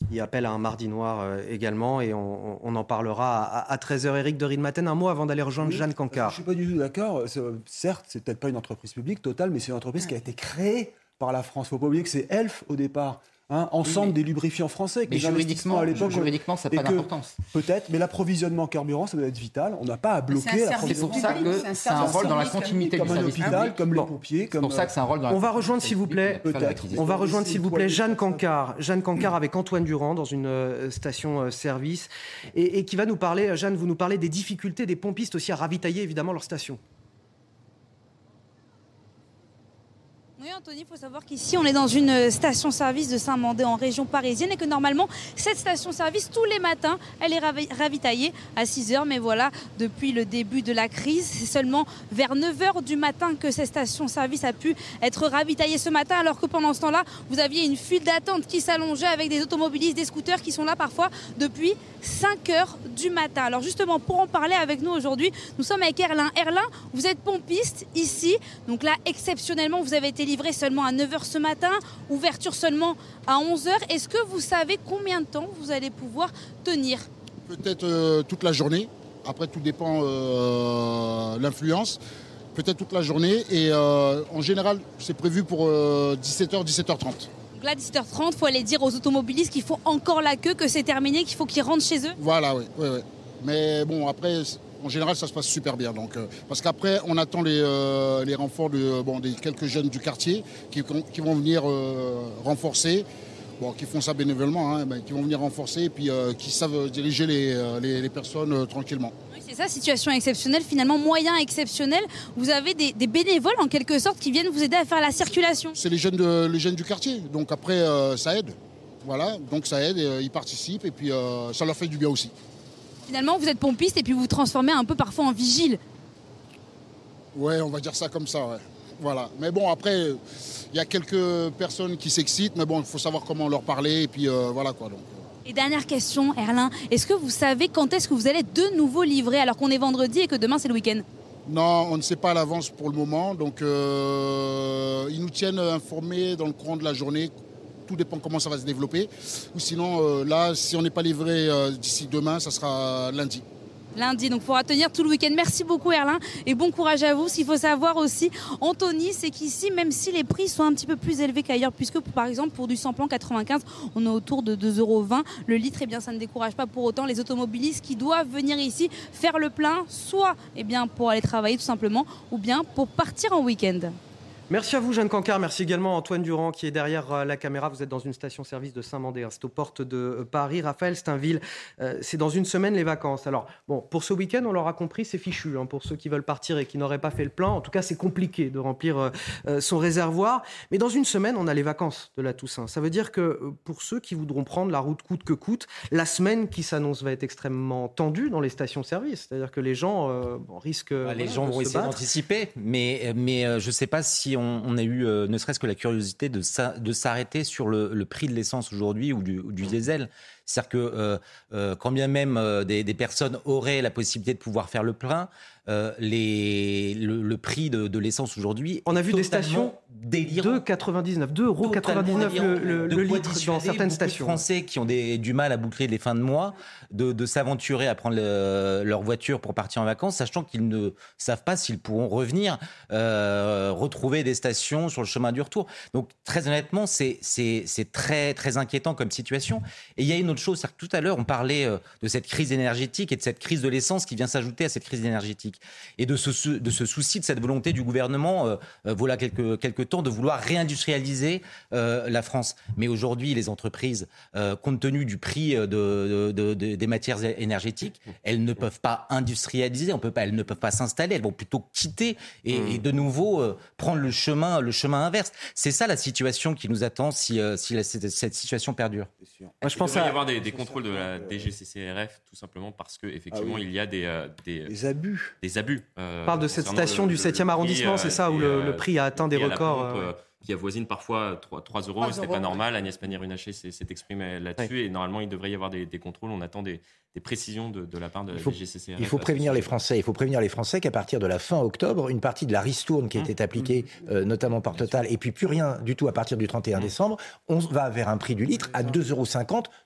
qui appelle à un mardi noir euh, également. Et on, en parlera à, 13h. Eric de Matin, un mot avant d'aller rejoindre Jeanne Cancard. Je ne suis pas du tout d'accord. Certes, c'est peut-être pas une entreprise publique totale, mais c'est une entreprise qui a été créée par la France. Il ne faut pas oublier que c'est Elf au départ. Hein, ensemble des lubrifiants français. Mais juridiquement, à l'époque, juridiquement, ça n'a pas d'importance. Peut-être, mais l'approvisionnement carburant, ça doit être vital. On n'a pas à bloquer C'est pour ça que c'est un rôle dans la continuité du service hôpital, comme les pompiers. C'est pour ça que c'est un rôle dans la On va rejoindre, s'il vous plaît, on va rejoindre, s'il vous plaît, Jeanne Cancard. Jeanne Cancard avec Antoine Durand dans une euh, station-service euh, et qui va nous parler, Jeanne, vous nous parlez des difficultés des pompistes aussi à ravitailler évidemment leur station. Oui, Anthony, il faut savoir qu'ici, on est dans une station-service de Saint-Mandé en région parisienne et que normalement, cette station-service, tous les matins, elle est ravitaillée à 6 h Mais voilà, depuis le début de la crise, c'est seulement vers 9 h du matin que cette station-service a pu être ravitaillée ce matin, alors que pendant ce temps-là, vous aviez une file d'attente qui s'allongeait avec des automobilistes, des scooters qui sont là parfois depuis 5 h du matin. Alors justement, pour en parler avec nous aujourd'hui, nous sommes avec Erlin. Erlin, vous êtes pompiste ici. Donc là, exceptionnellement, vous avez été livré seulement à 9h ce matin, ouverture seulement à 11h. Est-ce que vous savez combien de temps vous allez pouvoir tenir? Peut-être euh, toute la journée. Après, tout dépend euh, l'influence. Peut-être toute la journée. Et euh, en général, c'est prévu pour 17h, 17h30. Donc là, 17h30, il faut aller dire aux automobilistes qu'il faut encore la queue, que c'est terminé, qu'il faut qu'ils rentrent chez eux? Voilà, oui. oui, oui. Mais bon, après, en général, ça se passe super bien. Donc, euh, parce qu'après, on attend les, euh, les renforts de, bon, des quelques jeunes du quartier qui, qui vont venir euh, renforcer. Bon, qui font ça bénévolement, hein, qui vont venir renforcer et puis qui savent diriger les, les, personnes tranquillement. Oui, c'est ça, situation exceptionnelle, finalement, moyen exceptionnel. Vous avez des, des, bénévoles en quelque sorte qui viennent vous aider à faire la circulation. C'est les jeunes, de, les jeunes du quartier, donc après, ça aide. Voilà, donc ça aide, ils participent et puis ça leur fait du bien aussi. Finalement, vous êtes pompiste et puis vous vous transformez un peu parfois en vigile. Ouais, on va dire ça comme ça, ouais. Voilà. Mais bon, après, il y a quelques personnes qui s'excitent, mais bon, il faut savoir comment leur parler et puis euh, voilà quoi. Donc. Et dernière question, Erlin, est-ce que vous savez quand est-ce que vous allez de nouveau livrer alors qu'on est vendredi et que demain c'est le week-end? Non, on ne sait pas à l'avance pour le moment. Donc, euh, ils nous tiennent informés dans le courant de la journée tout dépend comment ça va se développer. Ou sinon, euh, là, si on n'est pas livré euh, d'ici demain, ça sera lundi lundi. Donc il faudra tenir tout le week-end. Merci beaucoup Erlin et bon courage à vous. Ce qu'il faut savoir aussi, Anthony, c'est qu'ici, même si les prix sont un petit peu plus élevés qu'ailleurs, puisque par exemple pour du samplon 95, on est autour de 2,20 euros le litre, et eh bien ça ne décourage pas pour autant les automobilistes qui doivent venir ici faire le plein, soit eh bien, pour aller travailler tout simplement, ou bien pour partir en week-end. Merci à vous, Jeanne Cancard. Merci également à Antoine Durand qui est derrière euh, la caméra. Vous êtes dans une station-service de Saint-Mandé. Hein. C'est aux portes de euh, Paris. Raphaël Steinville, euh, c'est dans une semaine les vacances. Alors, bon, pour ce week-end, on l'aura compris, c'est fichu. Hein, pour ceux qui veulent partir et qui n'auraient pas fait le plein, en tout cas, c'est compliqué de remplir son réservoir. Mais dans une semaine, on a les vacances de la Toussaint. Ça veut dire que pour ceux qui voudront prendre la route coûte que coûte, la semaine qui s'annonce va être extrêmement tendue dans les stations-service. C'est-à-dire que les gens risquent. Bah, les gens vont essayer d'anticiper, mais, mais je ne sais pas si on, a eu ne serait-ce que la curiosité de, s'arrêter sur le, prix de l'essence aujourd'hui ou du diesel. C'est-à-dire que euh, euh, quand bien même euh, des, personnes auraient la possibilité de pouvoir faire le plein, les, le, prix de, l'essence aujourd'hui. On a vu des stations 2,99, 2,99 euros le, le, litre dans certaines stations. Français qui ont des, du mal à boucler les fins de mois, de, s'aventurer à prendre leur voiture pour partir en vacances, sachant qu'ils ne savent pas s'ils pourront revenir retrouver des stations sur le chemin du retour. Donc très honnêtement, c'est très très inquiétant comme situation. Et il y a une autre chose, c'est que tout à l'heure, on parlait euh, de cette crise énergétique et de cette crise de l'essence qui vient s'ajouter à cette crise énergétique. Et de ce, de ce souci, de cette volonté du gouvernement, euh, euh, voilà quelques, quelques temps, de vouloir réindustrialiser la France. Mais aujourd'hui, les entreprises, compte tenu du prix de, des matières énergétiques, elles ne peuvent pas industrialiser, on peut pas, elles ne peuvent pas s'installer, elles vont plutôt quitter et, mmh. de nouveau prendre le chemin, le chemin inverse. C'est ça la situation qui nous attend si, si cette, situation perdure. Moi, je pense à des, contrôles de la DGCCRF, tout simplement parce qu'effectivement, ah il y a des, euh, des, abus. Des abus. Euh, On parle de cette station du 7e arrondissement, c'est ça, où le, prix a atteint des records qui avoisine parfois 3, 3 euros. C'était pas normal. Agnès Pannier-Runacher s'est exprimée là-dessus. Et normalement, il devrait y avoir des, contrôles. On attend des, précisions de, la part de la DGCCRF. Il faut prévenir les Français. Il faut prévenir les Français qu'à parpartir de la fin octobre, une partie de la ristourne qui a été appliquée, mmh. euh, notamment par Total, et puis plus rien du tout à partir du 31 mmh. décembre, on va vers un prix du litre à 2,50 euros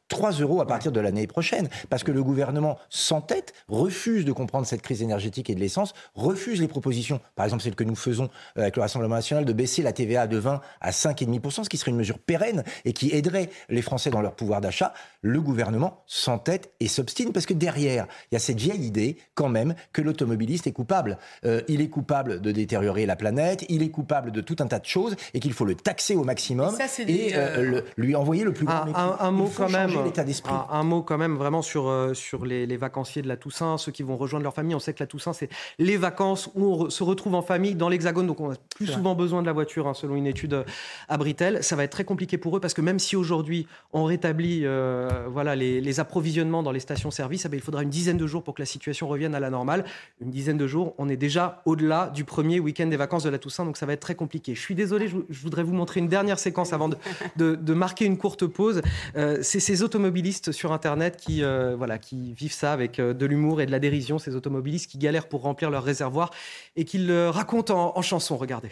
3 euros à partir de l'année prochaine. Parce que le gouvernement s'entête, refuse de comprendre cette crise énergétique et de l'essence, refuse les propositions, par exemple celle que nous faisons euh, avec le Rassemblement national, de baisser la TVA de 20 à 5,5%, ce qui serait une mesure pérenne et qui aiderait les Français dans leur pouvoir d'achat. Le gouvernement s'entête et s'obstine parce que derrière, il y a cette vieille idée quand même que l'automobiliste est coupable. Euh, il est coupable de détériorer la planète, il est coupable de tout un tas de choses et qu'il faut le taxer au maximum et, euh, lui envoyer le plus grand un, un, mot quand même, un, mot quand même vraiment sur, euh, sur les, les, vacanciers de la Toussaint, ceux qui vont rejoindre leur famille. On sait que la Toussaint, c'est les vacances où on se retrouve en famille dans l'Hexagone, donc on a plus souvent besoin de la voiture, hein, selon une étude à Britel. Ça va être très compliqué pour eux parce que même si aujourd'hui on rétablit voilà, les, approvisionnements dans les stations-service, eh ben, il faudra une dizaine de jours pour que la situation revienne à la normale. Une dizaine de jours, on est déjà au-delà du premier week-end des vacances de la Toussaint, donc ça va être très compliqué. Je suis désolé, je, voudrais vous montrer une dernière séquence avant de, marquer une courte pause. Euh, c'est ces automobilistes sur Internet qui, euh, voilà, qui vivent ça avec euh, de l'humour et de la dérision, ces automobilistes qui galèrent pour remplir leur réservoir et qui le racontent en, chanson. Regardez.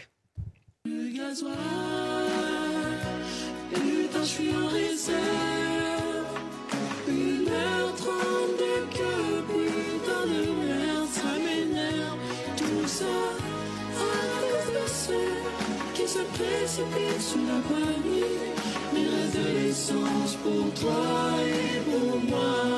précipite sous la panique. Mais reste de l'essence pour toi et pour moi.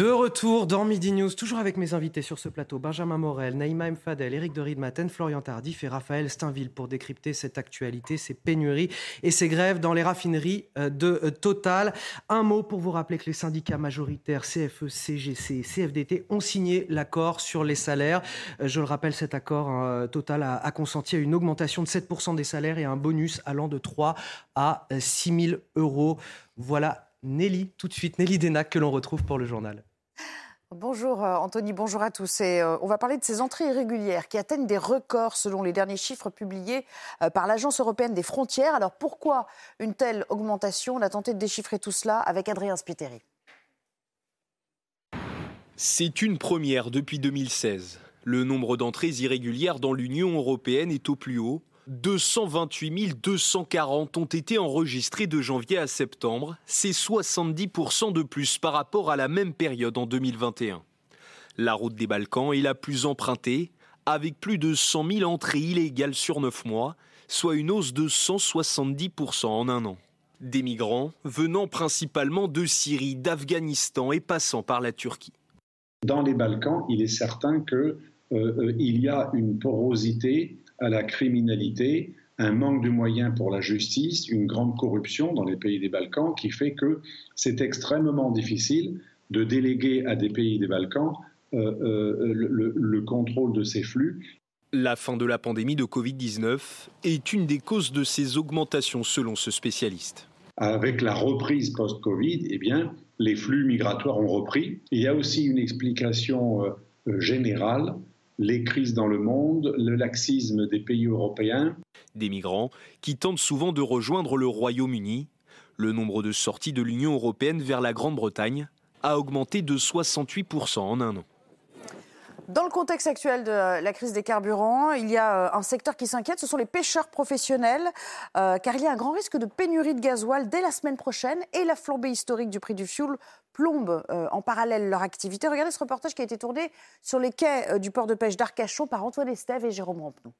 De retour dans Midi News, toujours avec mes invités sur ce plateau, Benjamin Morel, Naïma Mfadel, Éric de Riedmaten, Florian Tardif et Raphaël Steinville pour décrypter cette actualité, ces pénuries et ces grèves dans les raffineries euh, de euh, Total. Un mot pour vous rappeler que les syndicats majoritaires CFE, CGC et CFDT ont signé l'accord sur les salaires. Euh, je le rappelle, cet accord hein, Total a, consenti à une augmentation de 7% des salaires et un bonus allant de 3 à 6 000 euros. Voilà Nelly, tout de suite, Nelly Denac que l'on retrouve pour le journal. Bonjour euh, Anthony, bonjour à tous. Euh, on va parler de ces entrées irrégulières qui atteignent des records selon les derniers chiffres publiés euh, par l'Agence européenne des frontières. Alors pourquoi une telle augmentation? On a tenté de déchiffrer tout cela avec Adrien Spiteri. C'est une première depuis 2016. Le nombre d'entrées irrégulières dans l'Union européenne est au plus haut 228 240 ont été enregistrés de janvier à septembre. C'est 70% de plus par rapport à la même période en 2021. La route des Balkans est la plus empruntée, avec plus de 100 000 entrées illégales sur 9 mois, soit une hausse de 170% en un an. Des migrants venant principalement de Syrie, d'Afghanistan et passant par la Turquie. Dans les Balkans, il est certain qu'il euh, euh, y a une porosité à la criminalité, un manque de moyens pour la justice, une grande corruption dans les pays des Balkans qui fait que c'est extrêmement difficile de déléguer à des pays des Balkans euh, euh, le, le, contrôle de ces flux. La fin de la pandémie de Covid-19 est une des causes de ces augmentations selon ce spécialiste. Avec la reprise post-Covid, eh bien, les flux migratoires ont repris. Il y a aussi une explication euh, générale les crises dans le monde, le laxisme des pays européens. Des migrants qui tentent souvent de rejoindre le Royaume-Uni. Le nombre de sorties de l'Union européenne vers la Grande-Bretagne a augmenté de 68% en un an. Dans le contexte actuel de la crise des carburants, il y a euh, un secteur qui s'inquiète, ce sont les pêcheurs professionnels, euh, car il y a un grand risque de pénurie de gasoil dès la semaine prochaine et la flambée historique du prix du fioul plombe euh, en parallèle leur activité. Regardez ce reportage qui a été tourné sur les quais du port de pêche d'Arcachon par Antoine Estève et Jérôme Rampenou.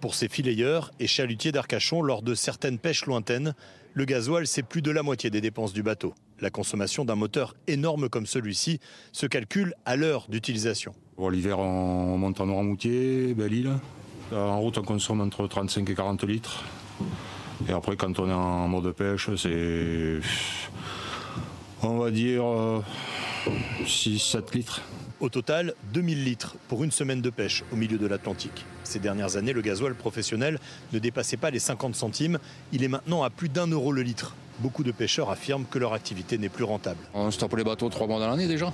Pour ces fileyeurs et chalutiers d'Arcachon, lors de certaines pêches lointaines, le gasoil, c'est plus de la moitié des dépenses du bateau. La consommation d'un moteur énorme comme celui-ci se calcule à l'heure d'utilisation. L'hiver, on monte en Noirmoutier, Belle-Île. En route, on consomme entre 35 et 40 litres. Et après, quand on est en mode pêche, c'est. On va dire 6-7 euh, litres. Au total, 2000 litres pour une semaine de pêche au milieu de l'Atlantique. Ces dernières années, le gasoil professionnel ne dépassait pas les 50 centimes. Il est maintenant à plus d'un euro le litre. Beaucoup de pêcheurs affirment que leur activité n'est plus rentable. On stoppe les bateaux trois mois dans l'année déjà.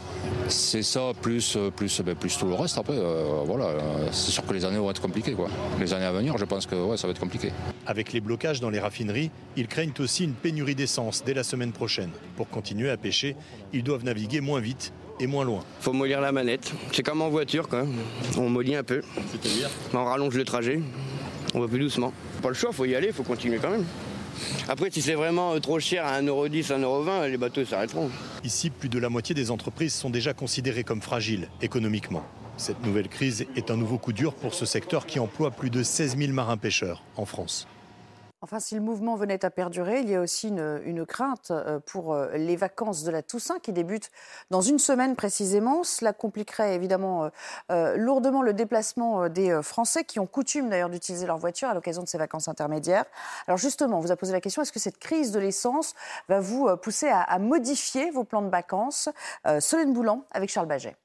C'est ça, plus, plus, ben, plus tout le reste après. Euh, voilà, c'est sûr que les années vont être compliquées. Quoi. Les années à venir, je pense que ouais, ça va être compliqué. Avec les blocages dans les raffineries, ils craignent aussi une pénurie d'essence dès la semaine prochaine. Pour continuer à pêcher, ils doivent naviguer moins vite et moins loin. Faut mollir la manette. C'est comme en voiture, quoi. On mollit un peu. C'est-à-dire On rallonge le trajet. On va plus doucement. Pas le choix, faut y aller, faut continuer quand même. Après, si c'est vraiment trop cher à 1,10€, 1,20€, les bateaux s'arrêteront. Ici, plus de la moitié des entreprises sont déjà considérées comme fragiles économiquement. Cette nouvelle crise est un nouveau coup dur pour ce secteur qui emploie plus de 16 000 marins-pêcheurs en France. Enfin, si le mouvement venait à perdurer, il y a aussi une, crainte euh, pour euh, les vacances de la Toussaint qui débutent dans une semaine précisément. Cela compliquerait évidemment euh, lourdement le déplacement des Français qui ont coutume d'ailleurs d'utiliser leur voiture à l'occasion de ces vacances intermédiaires. Alors justement, on vous a posé la question, est-ce que cette crise de l'essence va vous pousser à, à, modifier vos plans de vacances? Solène Boulan avec Charles Baget.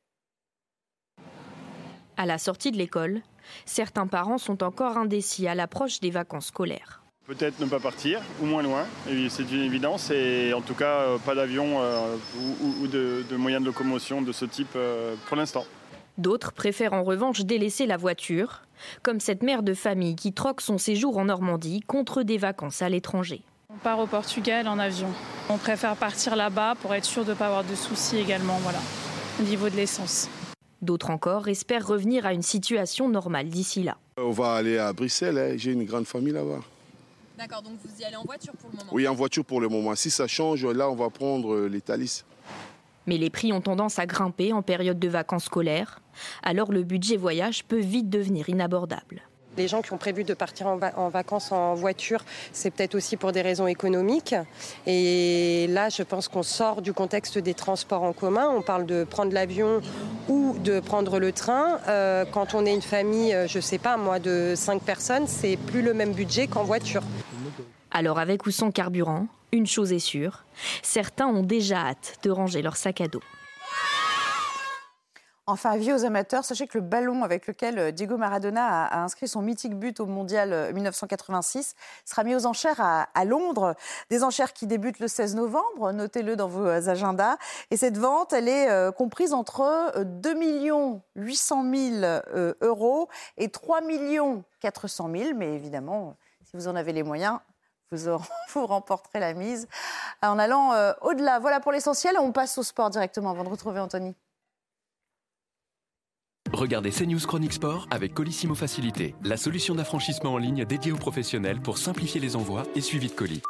À la sortie de l'école, certains parents sont encore indécis à l'approche des vacances scolaires. Peut-être ne pas partir, ou moins loin, c'est une évidence, et en tout cas euh, pas d'avion euh, ou, ou de, de, moyens de locomotion de ce type euh, pour l'instant. D'autres préfèrent en revanche délaisser la voiture, comme cette mère de famille qui troque son séjour en Normandie contre des vacances à l'étranger. On part au Portugal en avion. On préfère partir là-bas pour être sûr de ne pas avoir de soucis également, voilà, au niveau de l'essence. D'autres encore espèrent revenir à une situation normale d'ici là. On va aller à Bruxelles, hein. j'ai une grande famille là-bas. D'accord, donc vous y allez en voiture pour le moment Oui, en voiture pour le moment. Si ça change, là, on va prendre euh, les Thalys. Mais les prix ont tendance à grimper en période de vacances scolaires, alors le budget voyage peut vite devenir inabordable. Les gens qui ont prévu de partir en, va en vacances en voiture, c'est peut-être aussi pour des raisons économiques. Et là, je pense qu'on sort du contexte des transports en commun. On parle de prendre l'avion ou de prendre le train. Euh, quand on est une famille, je ne sais pas, moi, de 5 personnes, c'est plus le même budget qu'en voiture. Alors avec ou sans carburant, une chose est sûre, certains ont déjà hâte de ranger leur sac à dos. Enfin, avis aux amateurs, sachez que le ballon avec lequel euh, Diego Maradona a, inscrit son mythique but au Mondial 1986 euh, sera mis aux enchères à, Londres. Des enchères qui débutent le 16 novembre, notez-le dans vos euh, agendas. Et cette vente, elle est comprise entre 2 800 000 euros et 3 400 000. Mais évidemment, si vous en avez les moyens, vous, (laughs) remporterez la mise en allant au-delà. Voilà pour l'essentiel. On passe au sport directement avant de retrouver Anthony. Regardez CNews Chronique Sport avec Colissimo Facilité, la solution d'affranchissement en ligne dédiée aux professionnels pour simplifier les envois et suivi de colis.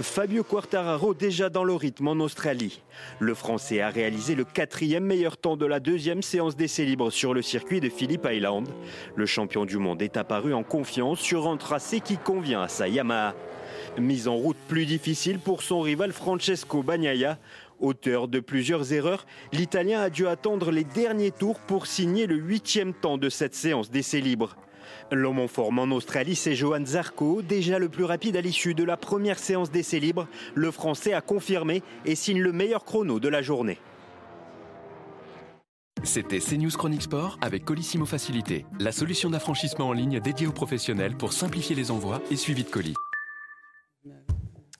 Fabio Quartararo déjà dans le rythme en Australie. Le Français a réalisé le quatrième meilleur temps de la deuxième séance d'essai libre sur le circuit de Phillip Island. Le champion du monde est apparu en confiance sur un tracé qui convient à sa Yamaha. Mise en route plus difficile pour son rival Francesco Bagnaia. Auteur de plusieurs erreurs, l'Italien a dû attendre les derniers tours pour signer le huitième temps de cette séance d'essai libre. L'homme en forme en Australie, c'est Johan Zarco, déjà le plus rapide à l'issue de la première séance d'essai libre. Le Français a confirmé et signe le meilleur chrono de la journée. C'était CNews Chronique Sport avec Colissimo Facilité, la solution d'affranchissement en ligne dédiée aux professionnels pour simplifier les envois et suivi de colis.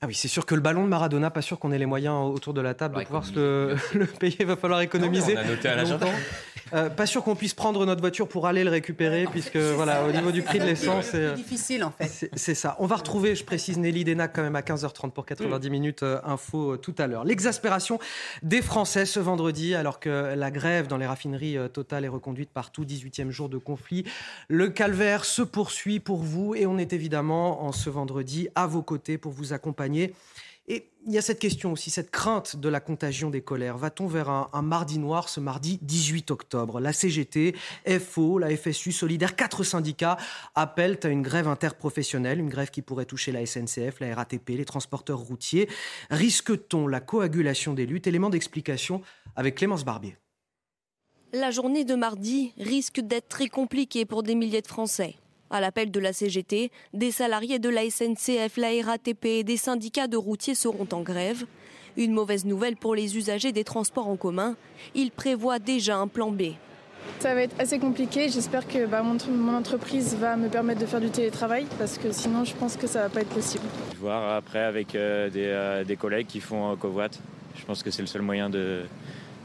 Ah oui, c'est sûr que le ballon de Maradona, pas sûr qu'on ait les moyens autour de la table de pouvoir se le, (laughs) le, payer. Il va falloir économiser. Non, on a noté à l'agenda. Euh, pas sûr qu'on puisse prendre notre voiture pour aller le récupérer, puisque voilà, au niveau du prix de l'essence, c'est euh, difficile en fait. C'est ça. On va retrouver, je précise, Nelly Denac quand même à 15h30 pour 90 minutes euh, info euh, tout à l'heure. L'exaspération des Français ce vendredi, alors que la grève dans les raffineries Total est reconduite partout, 18e jour de conflit. Le calvaire se poursuit pour vous et on est évidemment en ce vendredi à vos côtés pour vous accompagner. Et il y a cette question aussi, cette crainte de la contagion des colères. Va-t-on vers un, mardi noir ce mardi 18 octobre? La CGT, FO, la FSU, Solidaire, quatre syndicats appellent à une grève interprofessionnelle, une grève qui pourrait toucher la SNCF, la RATP, les transporteurs routiers. Risque-t-on la coagulation des luttes? Élément d'explication avec Clémence Barbier. La journée de mardi risque d'être très compliquée pour des milliers de Français. À l'appel de la CGT, des salariés de la SNCF, la RATP et des syndicats de routiers seront en grève. Une mauvaise nouvelle pour les usagers des transports en commun. Ils prévoient déjà un plan B. Ça va être assez compliqué. J'espère que bah, mon, mon, entreprise va me permettre de faire du télétravail parce que sinon, je pense que ça va pas être possible. Voir après avec euh, des, euh, des, collègues qui font euh, covoite. Je pense que c'est le seul moyen de,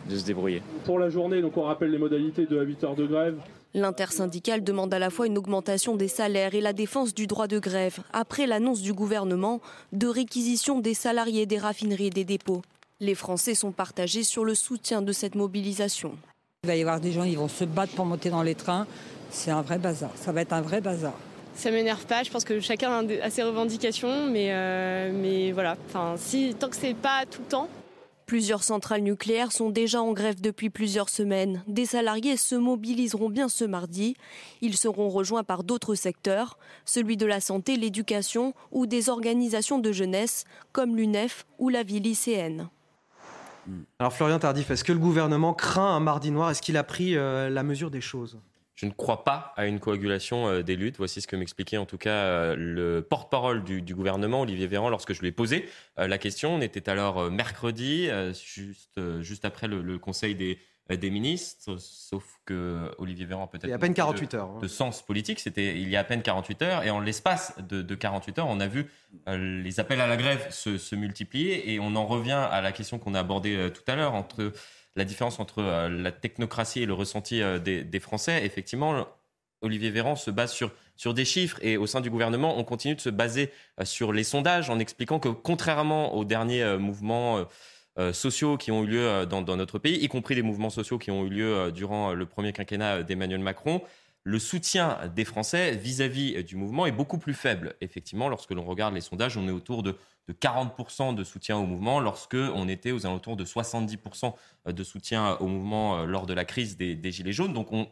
de se débrouiller. Pour la journée, donc on rappelle les modalités de 8 heures de grève. L'intersyndicale demande à la fois une augmentation des salaires et la défense du droit de grève, après l'annonce du gouvernement de réquisition des salariés des raffineries et des dépôts. Les Français sont partagés sur le soutien de cette mobilisation. Il va y avoir des gens qui vont se battre pour monter dans les trains. C'est un vrai bazar. Ça va être un vrai bazar. ça m'énerve pas. Je pense que chacun a ses revendications, mais, euh, mais voilà. Enfin, si, tant que c'est pas tout le temps. Plusieurs centrales nucléaires sont déjà en grève depuis plusieurs semaines. Des salariés se mobiliseront bien ce mardi. Ils seront rejoints par d'autres secteurs, celui de la santé, l'éducation ou des organisations de jeunesse comme l'UNEF ou la vie lycéenne. Alors Florian Tardif, est-ce que le gouvernement craint un mardi noir? Est-ce qu'il a pris euh, la mesure des choses? Je ne crois pas à une coagulation euh, des luttes. Voici ce que m'expliquait en tout cas euh, le porte-parole du, gouvernement, Olivier Véran, lorsque je lui ai posé euh, la question. On était alors mercredi, juste, juste après le, Conseil des, des ministres, sauf que Olivier Véran peut-être... Il y a à peine 48 heures. Hein. De sens politique, c'était il y a à peine 48 heures. Et en l'espace de, 48 heures, on a vu les appels à la grève se, se, multiplier. Et on en revient à la question qu'on a abordée tout à l'heure entre la différence entre euh, la technocratie et le ressenti euh, des, Français, effectivement, Olivier Véran se base sur, sur des chiffres et au sein du gouvernement, on continue de se baser euh, sur les sondages en expliquant que contrairement aux derniers mouvements sociaux qui ont eu lieu dans, notre pays, y compris les mouvements sociaux qui ont eu lieu durant le premier quinquennat d'Emmanuel Macron, le soutien des Français vis-à-vis -vis du mouvement est beaucoup plus faible. Effectivement, lorsque l'on regarde les sondages, on est autour de de 40% de soutien au mouvement, lorsque on était aux alentours de 70% de soutien au mouvement euh, lors de la crise des, Gilets jaunes. Donc on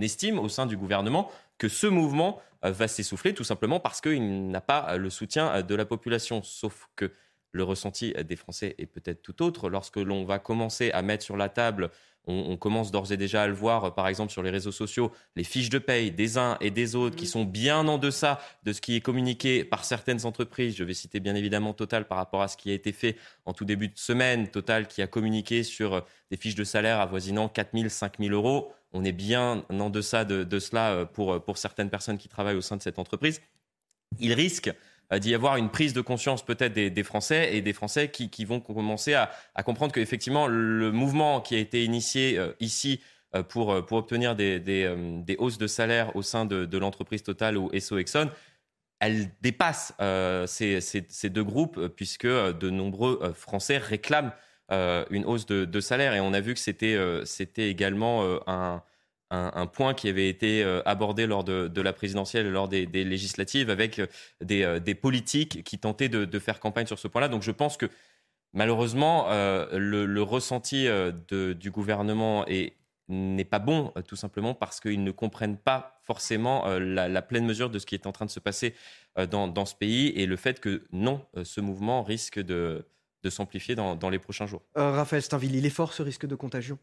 estime au sein du gouvernement que ce mouvement euh, va s'essouffler tout simplement parce qu'il n'a pas le soutien de la population. Sauf que le ressenti des Français est peut-être tout autre. Lorsque l'on va commencer à mettre sur la table on, commence d'ores et déjà à le voir, par exemple, sur les réseaux sociaux, les fiches de paye des uns et des autres qui mm. sont bien en deçà de ce qui est communiqué par certaines entreprises. Je vais citer bien évidemment Total par rapport à ce qui a été fait en tout début de semaine. Total qui a communiqué sur des fiches de salaire avoisinant 4 000, 5 000 euros. On est bien en deçà de, cela euh, pour, pour certaines personnes qui travaillent au sein de cette entreprise. Il risque d'y avoir une prise de conscience peut-être des, Français et des Français qui, vont commencer à, comprendre qu'effectivement le mouvement qui a été initié euh, ici euh, pour, euh, pour obtenir des, des, hausses de salaire au sein de, l'entreprise Total ou Esso Exxon, elle dépasse ces, ces, deux groupes puisque de nombreux Français réclament une hausse de, salaire. Et on a vu que c'était c'était également un un, point qui avait été euh, abordé lors de, la présidentielle, lors des, législatives, avec euh, euh, des, politiques qui tentaient de, faire campagne sur ce point-là. Donc je pense que malheureusement, le, ressenti du gouvernement n'est pas bon, tout simplement parce qu'ils ne comprennent pas forcément la, pleine mesure de ce qui est en train de se passer dans, ce pays et le fait que non, ce mouvement risque de, s'amplifier dans, les prochains jours. Raphaël Steinville, il est fort ce risque de contagion?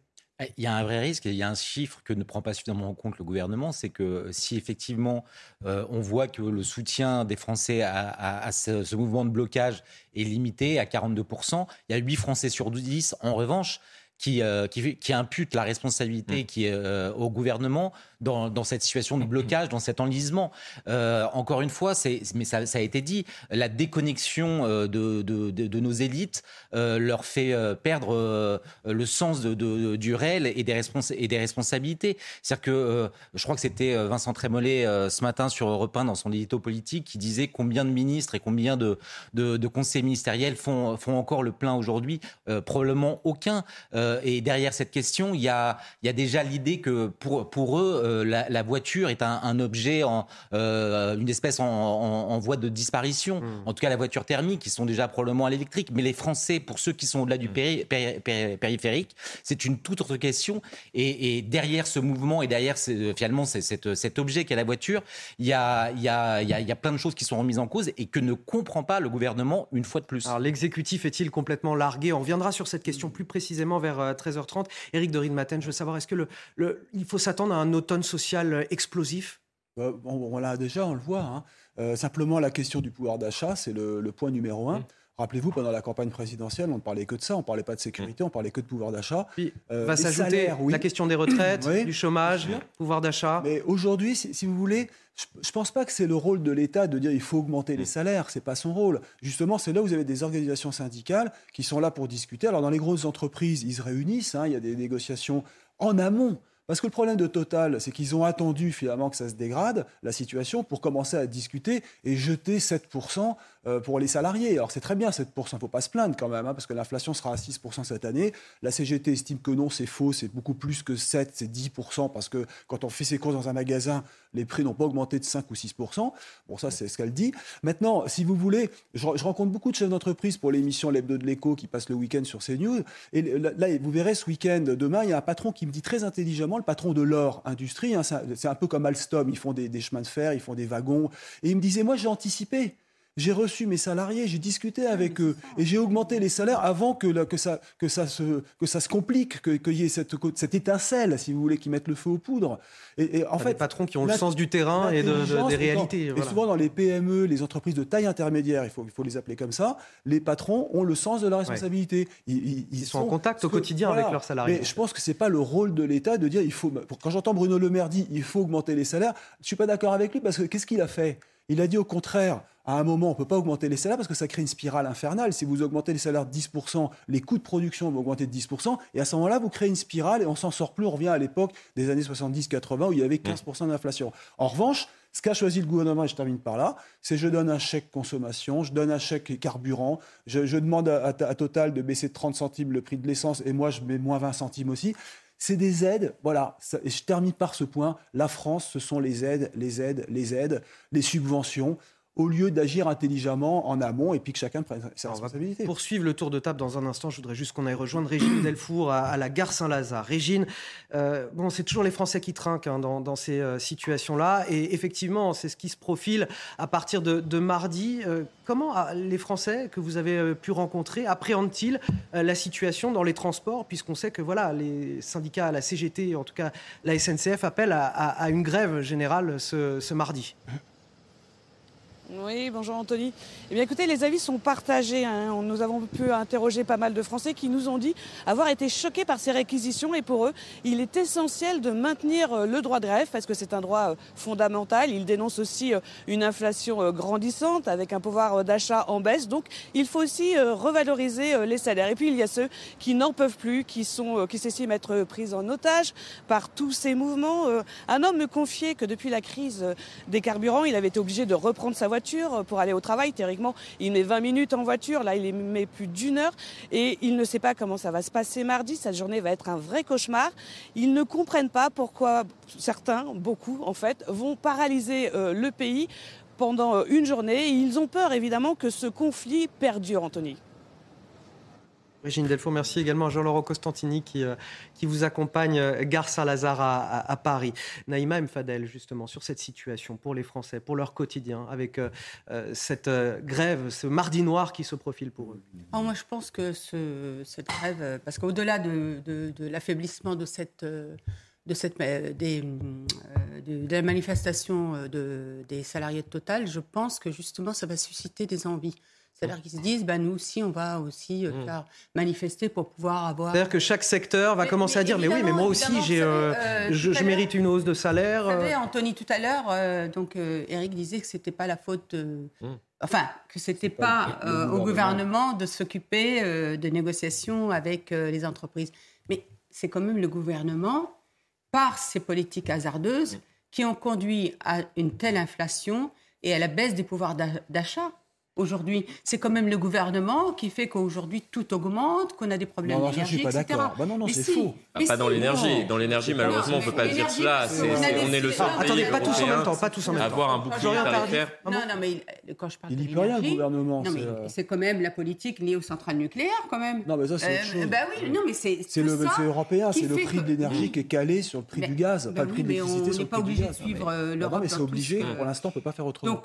Il y a un vrai risque et il y a un chiffre que ne prend pas suffisamment en compte le gouvernement, c'est que si effectivement euh, on voit que le soutien des Français à, ce, mouvement de blocage est limité à 42%, il y a 8 Français sur 10 en revanche qui, euh, qui, qui, impute la responsabilité qui est euh, au gouvernement dans, dans, cette situation de blocage, dans cet enlisement. Euh, encore une fois, mais ça, ça, a été dit, la déconnexion de, de, de, nos élites leur fait perdre le sens de, du réel et des, et des responsabilités. C'est-à-dire que je crois que c'était Vincent Trémollet ce matin sur Europe 1 dans son édito politique qui disait combien de ministres et combien de, de, conseillers ministériels font, font encore le plein aujourd'hui. probablement aucun. Euh, et derrière cette question, il y a, il y a déjà l'idée que pour, pour eux, euh, la, voiture est un, objet, en, euh, une espèce en, en, voie de disparition. Hmm. En tout cas, la voiture thermique, qui sont déjà probablement à l'électrique. Mais les Français, pour ceux qui sont au-delà du hmm. périphérique, c'est une toute autre question. Et, derrière ce mouvement et derrière finalement cet, cet objet qu'est la voiture, il y, a, il, y a, il, y a, plein de choses qui sont remises en cause et que ne comprend pas le gouvernement une fois de plus. Alors l'exécutif est-il complètement largué? On reviendra sur cette question plus précisément vers 13h30. Euh, Éric de Matin, je veux savoir, est-ce que le, il faut s'attendre à un automne social euh, explosif? Euh, on, l'a déjà, on le voit. Hein. simplement, la question du pouvoir d'achat, c'est le, point numéro un. Mmh. Rappelez-vous, pendant la campagne présidentielle, on ne parlait que de ça, on ne parlait pas de sécurité, mmh. on parlait que de pouvoir d'achat. Puis va s'ajouter la question des retraites, (coughs) du chômage, pouvoir d'achat. Mais aujourd'hui, si, vous voulez, je ne pense pas que c'est le rôle de l'État de dire il faut augmenter les salaires, c'est pas son rôle. Justement, c'est là où vous avez des organisations syndicales qui sont là pour discuter. Alors dans les grosses entreprises, ils se réunissent, hein, il y a des négociations en amont. Parce que le problème de Total, c'est qu'ils ont attendu finalement que ça se dégrade, la situation, pour commencer à discuter et jeter 7% euh, pour les salariés. Alors c'est très bien 7%, il ne faut pas se plaindre quand même, hein, parce que l'inflation sera à 6% cette année. La CGT estime que non, c'est faux, c'est beaucoup plus que 7, c'est 10%, parce que quand on fait ses courses dans un magasin, les prix n'ont pas augmenté de 5 ou 6%. Bon, ça c'est ce qu'elle dit. Maintenant, si vous voulez, je, rencontre beaucoup de chefs d'entreprise pour l'émission L'Hebdo de l'écho qui passe le week-end sur CNews. Et là, vous verrez ce week-end, demain, il y a un patron qui me dit très intelligemment, le patron de l'or industrie, hein, c'est un peu comme Alstom, ils font des, des chemins de fer, ils font des wagons. Et il me disait, moi j'ai anticipé. J'ai reçu mes salariés, j'ai discuté avec eux et j'ai augmenté les salaires avant que, que, ça, que, ça, se, que ça se complique, qu'il y ait cette, cette, étincelle, si vous voulez, qui mette le feu aux poudres. Et, en fait, des patrons qui ont le sens du terrain et de, des réalités. Et souvent dans les PME, les entreprises de taille intermédiaire, il faut, il faut les appeler comme ça, les patrons ont le sens de la responsabilité. Ils, sont, en contact au quotidien avec leurs salariés. Mais je pense que c'est pas le rôle de l'État de dire il faut. Quand j'entends Bruno Le Maire dire il faut augmenter les salaires, je suis pas d'accord avec lui parce que qu'est-ce qu'il a fait? Il a dit au contraire à un moment, on ne peut pas augmenter les salaires parce que ça crée une spirale infernale. Si vous augmentez les salaires de 10%, les coûts de production vont augmenter de 10%, et à ce moment-là, vous créez une spirale et on s'en sort plus. On revient à l'époque des années 70-80 où il y avait 15% d'inflation. En revanche, ce qu'a choisi le gouvernement, et je termine par là, c'est je donne un chèque consommation, je donne un chèque carburant, je, demande à, Total de baisser de 30 centimes le prix de l'essence et moi je mets moins 20 centimes aussi. C'est des aides, voilà. et je termine par ce point. La France, ce sont les aides, les aides, les aides, les subventions au lieu d'agir intelligemment en amont et puis que chacun prenne ses responsabilités. Pour suivre le tour de table dans un instant, je voudrais juste qu'on aille rejoindre Régine (clears throat) Delfour à, la gare Saint-Lazare. Régine, euh, bon, c'est toujours les Français qui trinquent hein, dans, ces euh, situations-là et effectivement, c'est ce qui se profile à partir de, mardi. Euh, comment ah, les Français que vous avez pu rencontrer appréhendent-ils la situation dans les transports puisqu'on sait que voilà, les syndicats, la CGT, en tout cas la SNCF, appellent à, une grève générale ce, ce mardi? (clears throat) oui, bonjour Anthony. Eh bien écoutez, les avis sont partagés. Hein. Nous avons pu interroger pas mal de Français qui nous ont dit avoir été choqués par ces réquisitions et pour eux, il est essentiel de maintenir euh, le droit de grève parce que c'est un droit euh, fondamental. Ils dénoncent aussi euh, une inflation grandissante avec un pouvoir d'achat en baisse. Donc il faut aussi revaloriser les salaires. Et puis il y a ceux qui n'en peuvent plus, qui sont, qui s'estiment être pris en otage par tous ces mouvements. Un homme me confiait que depuis la crise des carburants, il avait été obligé de reprendre sa pour aller au travail. Théoriquement, il met 20 minutes en voiture. Là, il met plus d'une heure. Et il ne sait pas comment ça va se passer mardi. Cette journée va être un vrai cauchemar. Ils ne comprennent pas pourquoi certains, beaucoup en fait, vont paralyser euh, le pays pendant euh, une journée. ils ont peur évidemment que ce conflit perdure, Anthony. Régine Delfour, merci également à Jean-Laurent Costantini qui, euh, vous accompagne, euh, gare Saint-Lazare à, Paris. Naïma Mfadel, justement, sur cette situation pour les Français, pour leur quotidien, avec euh, cette grève, ce mardi noir qui se profile pour eux. Oh, moi, je pense que ce, cette grève, parce qu'au-delà de, l'affaiblissement de cette la manifestation de, des salariés de Total, je pense que justement, ça va susciter des envies. C'est-à-dire qu'ils se disent, bah, nous aussi, on va aussi euh, mmh. faire manifester pour pouvoir avoir. C'est-à-dire que chaque secteur va commencer à dire, mais oui, mais moi aussi, j'ai, euh, euh, je, mérite une hausse de salaire. Vous savez, Anthony, tout à l'heure, donc Eric disait que c'était pas la faute. Mmh. Enfin, que c'était pas, pas au gouvernement de s'occuper de négociations avec les entreprises. Mais c'est quand même le gouvernement, par ses politiques hasardeuses, mmh. qui ont conduit à une telle inflation et à la baisse des pouvoirs d'achat aujourd'hui. C'est quand même le gouvernement qui fait qu'aujourd'hui tout augmente, qu'on a des problèmes d'énergie, etc. Bah non, non, c'est faux. Ah, pas dans l'énergie. Dans l'énergie, malheureusement, on ne peut pas dire cela. on, est le seul pays Attendez, pas tous en même temps. Pas tous en même temps. Avoir un bouclier tarifaire. Non, non, mais quand je parle il dit rien, le gouvernement. Euh, c'est quand même la politique liée aux centrales nucléaires, quand même. Non, mais ça, c'est autre euh, chose. Bah oui, non, mais c'est c'est européen. C'est le prix de l'énergie qui est calé sur le prix du gaz, pas le prix de l'électricité sur le prix du gaz. On n'est pas obligé de suivre euh, l'Europe. Non, mais c'est obligé. Pour l'instant, on ne peut pas faire autrement.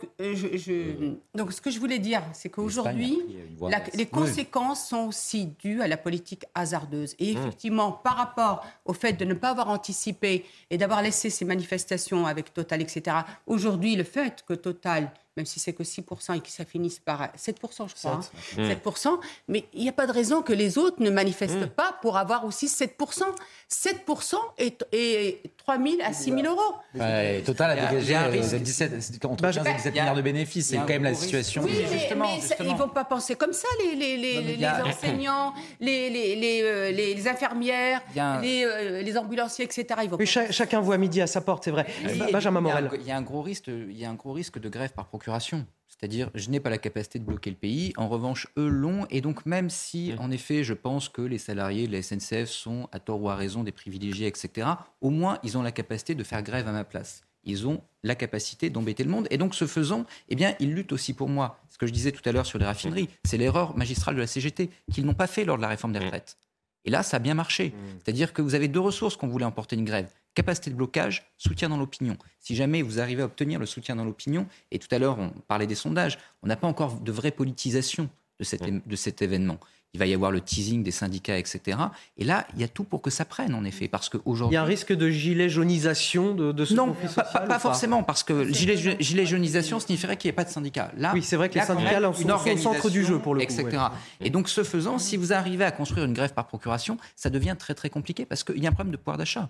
Donc, ce que je voulais dire, c'est qu'aujourd'hui, aujourd'hui, les conséquences sont aussi dues à la politique hasardeuse. Et mmh. effectivement, par rapport au fait de ne pas avoir anticipé et d'avoir laissé ces manifestations avec Total, etc., aujourd'hui, le fait que Total même si c'est que 6% et que ça finisse par 7%, je crois. 7%. Hein. Mais il n'y a pas de raison que les autres ne manifestent mmh. pas pour avoir aussi 7%. 7% et, et 3 000 à 6 000 euros. Ouais, Total a dégagé euh, 17, entre 15 et 17 milliards de bénéfices. C'est quand même la situation. Oui, mais, justement, ils ne vont pas penser comme ça, les, les, les, les enseignants, les, les, euh, les, infirmières, les, euh, les ambulanciers, etc. Ils vont oui, chacun voit midi à sa porte, c'est vrai. Benjamin Morel. Il y a un gros risque, il y a un gros risque de grève par procuration. C'est-à-dire, je n'ai pas la capacité de bloquer le pays. En revanche, eux l'ont. Et donc, même si, en effet, je pense que les salariés de la SNCF sont, à tort ou à raison, des privilégiés, etc., au moins, ils ont la capacité de faire grève à ma place. Ils ont la capacité d'embêter le monde. Et donc, ce faisant, eh bien, ils luttent aussi pour moi. Ce que je disais tout à l'heure sur les raffineries, c'est l'erreur magistrale de la CGT, qu'ils n'ont pas fait lors de la réforme des retraites. Et là, ça a bien marché. C'est-à-dire que vous avez deux ressources quand vous voulez emporter une grève capacité de blocage, soutien dans l'opinion. Si jamais vous arrivez à obtenir le soutien dans l'opinion, et tout à l'heure on parlait des sondages, on n'a pas encore de vraie politisation de cet, de cet événement. Il va y avoir le teasing des syndicats, etc. Et là, il y a tout pour que ça prenne, en effet. Parce qu'aujourd'hui. Il y a un risque de gilet jaunisation de, de ce non, conflit social Non, pas, forcément, parce que gilet, gilet jaunisation signifierait qu'il n'y ait pas de syndicats. Là, oui, c'est vrai que les syndicats sont, sont au centre du jeu, pour le coup. Etc. Ouais. Et donc, ce faisant, si vous arrivez à construire une grève par procuration, ça devient très, très compliqué, parce qu'il y a un problème de pouvoir d'achat.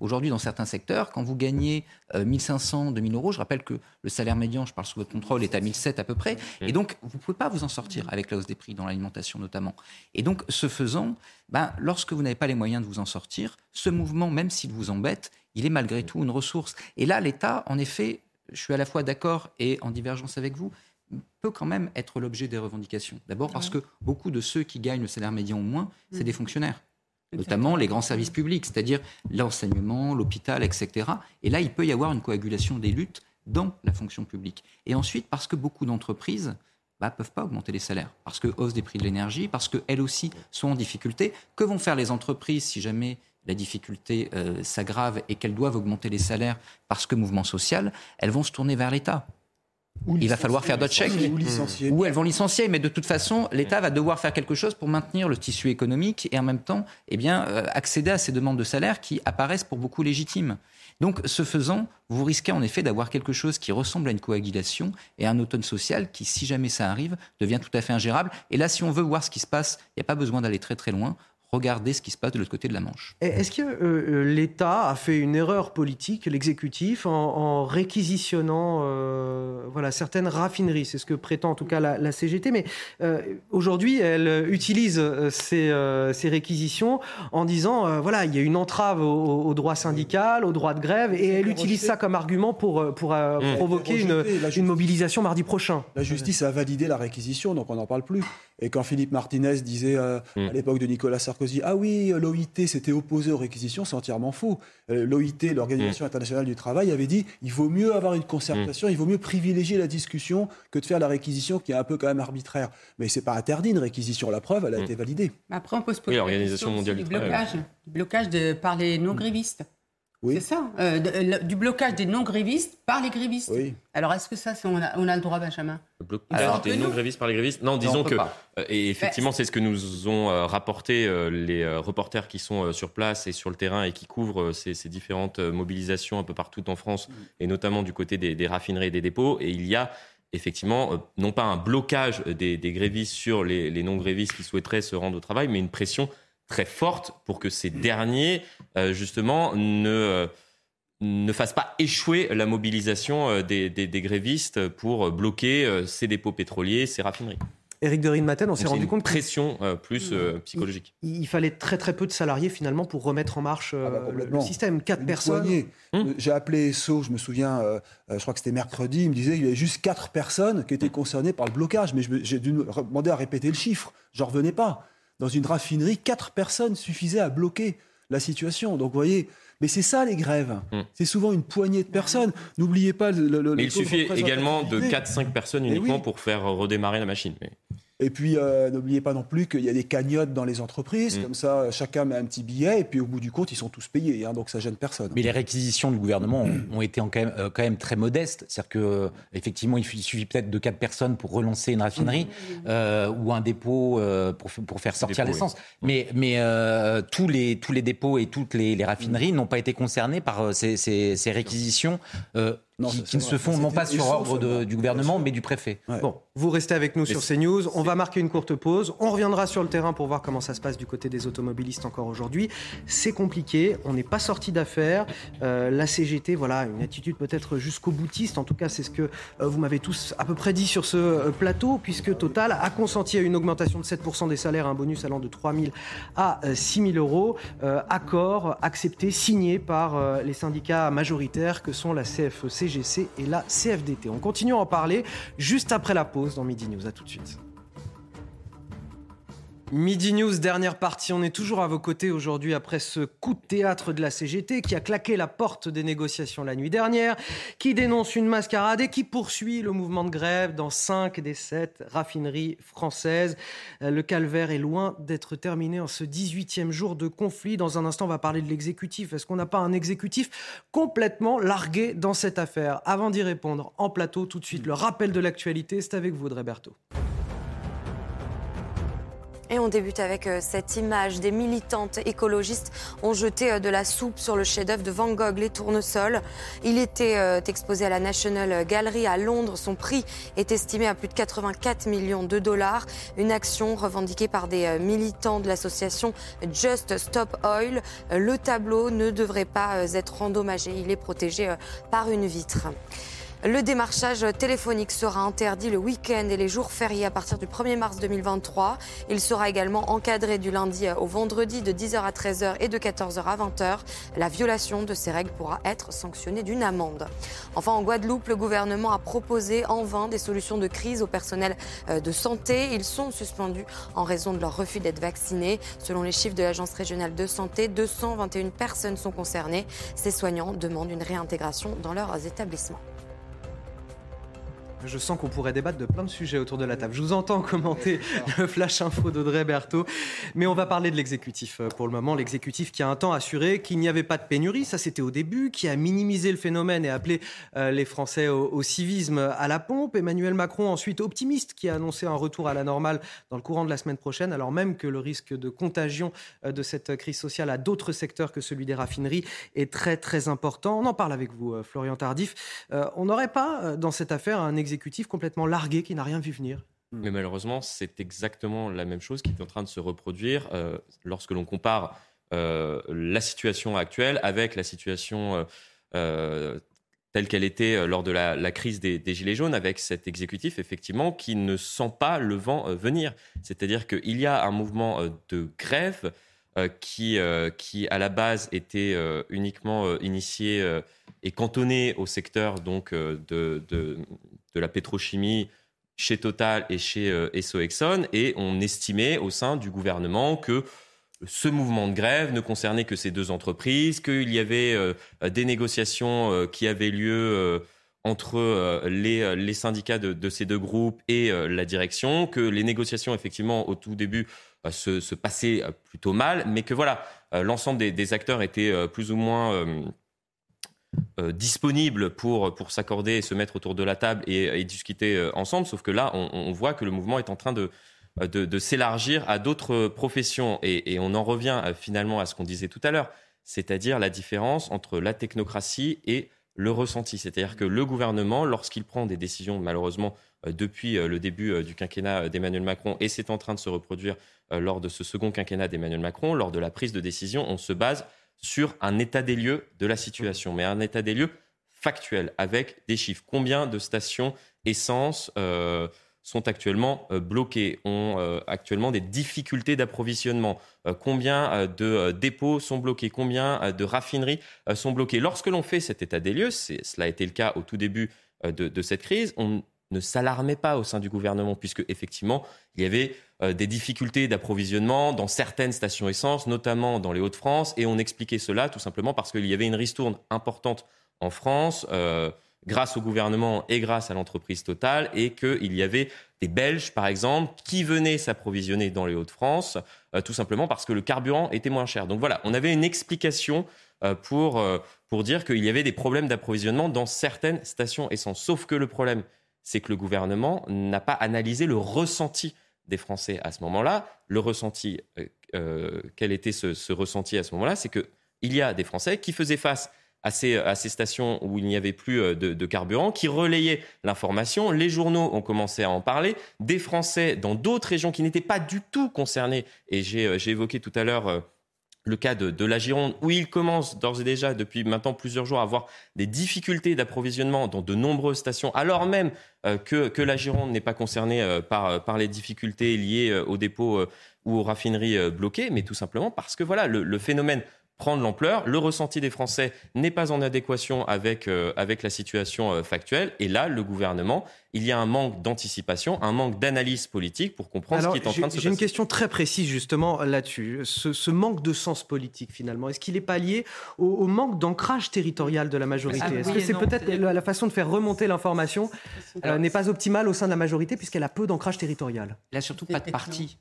Aujourd'hui, dans certains secteurs, quand vous gagnez euh, 1500, 2000 euros, je rappelle que le salaire médian, je parle sous votre contrôle, est à 1007 à peu près. Et donc, vous ne pouvez pas vous en sortir avec la hausse des prix dans l'alimentation notamment. Et donc, ce faisant, ben, lorsque vous n'avez pas les moyens de vous en sortir, ce mouvement, même s'il vous embête, il est malgré tout une ressource. Et là, l'État, en effet, je suis à la fois d'accord et en divergence avec vous, peut quand même être l'objet des revendications. D'abord parce que beaucoup de ceux qui gagnent le salaire médian au moins, c'est des fonctionnaires notamment les grands services publics, c'est-à-dire l'enseignement, l'hôpital, etc. Et là, il peut y avoir une coagulation des luttes dans la fonction publique. Et ensuite, parce que beaucoup d'entreprises ne bah, peuvent pas augmenter les salaires, parce que hausse des prix de l'énergie, parce qu'elles aussi sont en difficulté. Que vont faire les entreprises si jamais la difficulté euh, s'aggrave et qu'elles doivent augmenter les salaires parce que mouvement social? Elles vont se tourner vers l'État. Il va falloir faire d'autres chèques. Ou. Ou elles vont licencier, mais de toute façon, l'État va devoir faire quelque chose pour maintenir le tissu économique et en même temps, eh bien, euh, accéder à ces demandes de salaire qui apparaissent pour beaucoup légitimes. Donc, ce faisant, vous risquez en effet d'avoir quelque chose qui ressemble à une coagulation et un automne social qui, si jamais ça arrive, devient tout à fait ingérable. Et là, si on veut voir ce qui se passe, il n'y a pas besoin d'aller très très loin regardez ce qui se passe de l'autre côté de la Manche. Est-ce que euh, l'État a fait une erreur politique, l'exécutif, en, en, réquisitionnant euh, voilà, certaines raffineries? C'est ce que prétend en tout cas la, la CGT. Mais euh, aujourd'hui, elle utilise ces, ces, réquisitions en disant voilà, il y a une entrave au, au droit syndical, au droit de grève, et elle utilise ça comme argument pour, pour mmh. provoquer une, une, mobilisation mardi prochain. La justice a validé la réquisition, donc on n'en parle plus. Et quand Philippe Martinez disait mmh. à l'époque de Nicolas Sarkozy, ah oui, l'OIT s'était opposé aux réquisitions, c'est entièrement faux. Euh, L'OIT, l'Organisation internationale du travail, avait dit il vaut mieux avoir une concertation, il vaut mieux privilégier la discussion que de faire la réquisition qui est un peu quand même arbitraire. Mais c'est pas interdit une réquisition, la preuve, elle a été validée. Après, on peut se poser oui, l'Organisation mondiale du, blocage, du blocage de, par les non-grévistes. Oui. C'est ça, euh, de, le, du blocage des non-grévistes par les grévistes. Oui. Alors est-ce que ça, on a, on a le droit, Benjamin? Le blocage des non-grévistes par les grévistes? Non, disons non, que, euh, et effectivement, c'est ce que nous ont euh, rapporté euh, les euh, reporters qui sont euh, sur place et sur le terrain et qui couvrent ces, ces, différentes mobilisations un peu partout en France, mmh. et notamment du côté des, des, raffineries et des dépôts. Et il y a effectivement, non pas un blocage des, des grévistes sur les, les non-grévistes qui souhaiteraient se rendre au travail, mais une pression très forte pour que ces derniers, euh, justement, ne, euh, ne fassent pas échouer la mobilisation euh, des, des, des grévistes pour bloquer ces dépôts pétroliers, ces raffineries. Éric de Rinmaten, on s'est rendu compte. pression euh, plus euh, psychologique. Il, il, fallait très très peu de salariés finalement pour remettre en marche euh, ah bah, le, le, système. Quatre personnes. Hum. J'ai appelé SO, je me souviens, je crois que c'était mercredi, il me disait qu'il y avait juste quatre personnes qui étaient concernées par le blocage. Mais j'ai dû demander à répéter le chiffre. J'en revenais pas dans une raffinerie, quatre personnes suffisaient à bloquer la situation. Donc, vous voyez, mais c'est ça les grèves. Mmh. C'est souvent une poignée de personnes. N'oubliez pas le. le mais il suffit également de 4-5 personnes uniquement oui. pour faire redémarrer la machine. Mais... Et puis, euh, n'oubliez pas non plus qu'il y a des cagnottes dans les entreprises. Mmh. Comme ça, chacun met un petit billet. Et puis, au bout du compte, ils sont tous payés. Hein, donc, ça gêne personne. Mais les réquisitions du gouvernement ont, ont été quand même, euh, quand même, très modestes. C'est-à-dire qu'effectivement, il suffit peut-être de quatre personnes pour relancer une raffinerie mmh. euh, ou un dépôt euh, pour, pour, faire sortir l'essence. Oui. Mais, mais euh, tous, les, tous les dépôts et toutes les, les raffineries mmh. n'ont pas été concernés par euh, ces, ces, ces réquisitions. Non, qui, qui ne se font non pas sur ordre de, du gouvernement, mais du préfet. Ouais. Bon, vous restez avec nous mais sur CNews. On va marquer une courte pause. On reviendra sur le terrain pour voir comment ça se passe du côté des automobilistes encore aujourd'hui. C'est compliqué. On n'est pas sorti d'affaires. Euh, la CGT, voilà, une attitude peut-être jusqu'au boutiste. En tout cas, c'est ce que euh, vous m'avez tous à peu près dit sur ce euh, plateau, puisque Total a consenti à une augmentation de 7% des salaires, un bonus allant de 3 000 à 6 000 euros. Euh, accord accepté, signé par les syndicats majoritaires que sont la CFE-CGT Et la CFDT. On continue à en parler juste après la pause dans Midi News. A tout de suite. Midi News, dernière partie. On est toujours à vos côtés aujourd'hui après ce coup de théâtre de la CGT qui a claqué la porte des négociations la nuit dernière, qui dénonce une mascarade et qui poursuit le mouvement de grève dans 5 des 7 raffineries françaises. Euh, le calvaire est loin d'être terminé en ce 18e jour de conflit. Dans un instant, on va parler de l'exécutif. Est-ce qu'on n'a pas un exécutif complètement largué dans cette affaire? Avant d'y répondre, en plateau, tout de suite, le rappel de l'actualité. C'est avec vous, Audrey Berthaud. Et on débute avec euh, cette image. Des militantes écologistes ont jeté euh, de la soupe sur le chef-d'œuvre de Van Gogh, Les Tournesols. Il était euh, exposé à la National Gallery à Londres. Son prix est estimé à plus de 84 millions de dollars. Une action revendiquée par des militants de l'association Just Stop Oil. Le tableau ne devrait pas être endommagé. Il est protégé par une vitre. Le démarchage téléphonique sera interdit le week-end et les jours fériés à partir du 1er mars 2023. Il sera également encadré du lundi au vendredi de 10h à 13h et de 14h à 20h. La violation de ces règles pourra être sanctionnée d'une amende. Enfin, en Guadeloupe, le gouvernement a proposé en vain des solutions de crise au personnel euh, de santé. Ils sont suspendus en raison de leur refus d'être vaccinés. Selon les chiffres de l'Agence régionale de santé, 221 personnes sont concernées. Ces soignants demandent une réintégration dans leurs établissements. Je sens qu'on pourrait débattre de plein de sujets autour de la table. Je vous entends commenter le flash info d'Audrey Berthaud, mais on va parler de l'exécutif euh, pour le moment. L'exécutif qui a un temps assuré qu'il n'y avait pas de pénurie, ça c'était au début, qui a minimisé le phénomène et appelé euh, les Français au, civisme à la pompe. Emmanuel Macron, ensuite optimiste, qui a annoncé un retour à la normale dans le courant de la semaine prochaine, alors même que le risque de contagion euh, de cette crise sociale à d'autres secteurs que celui des raffineries est très très important. On en parle avec vous, Florian Tardif. on n'aurait pas dans cette affaire un exécutif complètement largué qui n'a rien vu venir. Mais malheureusement, c'est exactement la même chose qui est en train de se reproduire euh, lorsque l'on compare euh, la situation actuelle avec la situation euh, telle qu'elle était lors de la, crise des, Gilets jaunes, avec cet exécutif, effectivement, qui ne sent pas le vent venir. C'est-à-dire qu'il y a un mouvement de grève qui, qui, à la base, était uniquement initié et cantonné au secteur donc, de, de, la pétrochimie chez Total et chez euh, Exxon, et on estimait au sein du gouvernement que ce mouvement de grève ne concernait que ces deux entreprises, qu'il y avait euh, des négociations euh, qui avaient lieu entre les, syndicats de, ces deux groupes et la direction, que les négociations, effectivement, au tout début, se, passaient plutôt mal, mais que voilà, l'ensemble des, acteurs étaient plus ou moins euh, disponible pour, pour s'accorder et se mettre autour de la table et, discuter euh, ensemble. Sauf que là, on, voit que le mouvement est en train de, de, s'élargir à d'autres professions. Et, on en revient euh, finalement à ce qu'on disait tout à l'heure, c'est-à-dire la différence entre la technocratie et le ressenti. C'est-à-dire que le gouvernement, lorsqu'il prend des décisions, malheureusement, depuis le début du quinquennat d'Emmanuel Macron, et c'est en train de se reproduire lors de ce second quinquennat d'Emmanuel Macron, lors de la prise de décision, on se base sur un état des lieux de la situation, mais un état des lieux factuel, avec des chiffres. Combien de stations essence euh, sont actuellement euh, bloquées, ont euh, actuellement des difficultés d'approvisionnement, combien de dépôts sont bloqués, combien de raffineries sont bloquées? Lorsque l'on fait cet état des lieux, cela a été le cas au tout début de, de cette crise, on ne s'alarmait pas au sein du gouvernement, puisque effectivement, il y avait euh, des difficultés d'approvisionnement dans certaines stations essence, notamment dans les Hauts-de-France, et on expliquait cela tout simplement parce qu'il y avait une ristourne importante en France. Euh, grâce au gouvernement et grâce à l'entreprise Total, et qu'il y avait des Belges, par exemple, qui venaient s'approvisionner dans les Hauts-de-France, euh, tout simplement parce que le carburant était moins cher. Donc voilà, on avait une explication pour, pour dire qu'il y avait des problèmes d'approvisionnement dans certaines stations essence. Sauf que le problème, c'est que le gouvernement n'a pas analysé le ressenti des Français à ce moment-là. Le ressenti, euh, euh, quel était ce, ressenti à ce moment-là C'est qu'il y a des Français qui faisaient face à ces, stations où il n'y avait plus euh, de, carburant, qui relayaient l'information. Les journaux ont commencé à en parler. Des Français dans d'autres régions qui n'étaient pas du tout concernés, et j'ai évoqué tout à l'heure le cas de, la Gironde, où il commence d'ores et déjà depuis maintenant plusieurs jours à avoir des difficultés d'approvisionnement dans de nombreuses stations, alors même euh, que, la Gironde n'est pas concernée euh, par, par les difficultés liées euh, aux dépôts ou aux raffineries bloquées, mais tout simplement parce que voilà, le, phénomène prendre l'ampleur. Le ressenti des Français n'est pas en adéquation avec, euh, avec la situation euh, factuelle. Et là, le gouvernement, il y a un manque d'anticipation, un manque d'analyse politique pour comprendre Alors, ce qui est en train de se passer. J'ai une question très précise justement là-dessus. Ce, ce manque de sens politique finalement, est-ce qu'il n'est pas lié au, au manque d'ancrage territorial de la majorité? Ah, Est-ce oui que c'est peut-être la, la façon de faire remonter l'information euh, n'est pas optimale au sein de la majorité puisqu'elle a peu d'ancrage territorial? Il n'a surtout pas de parti.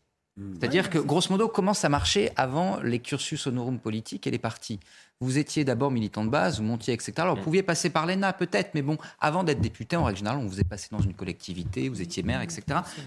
C'est-à-dire que, grosso modo, comment ça marchait avant les cursus honorum politiques et les partis? Vous étiez d'abord militant de base, vous montiez, etc. Alors, vous pouviez passer par l'ENA, peut-être, mais bon, avant d'être député, en règle générale, on vous est passé dans une collectivité, vous étiez maire, etc.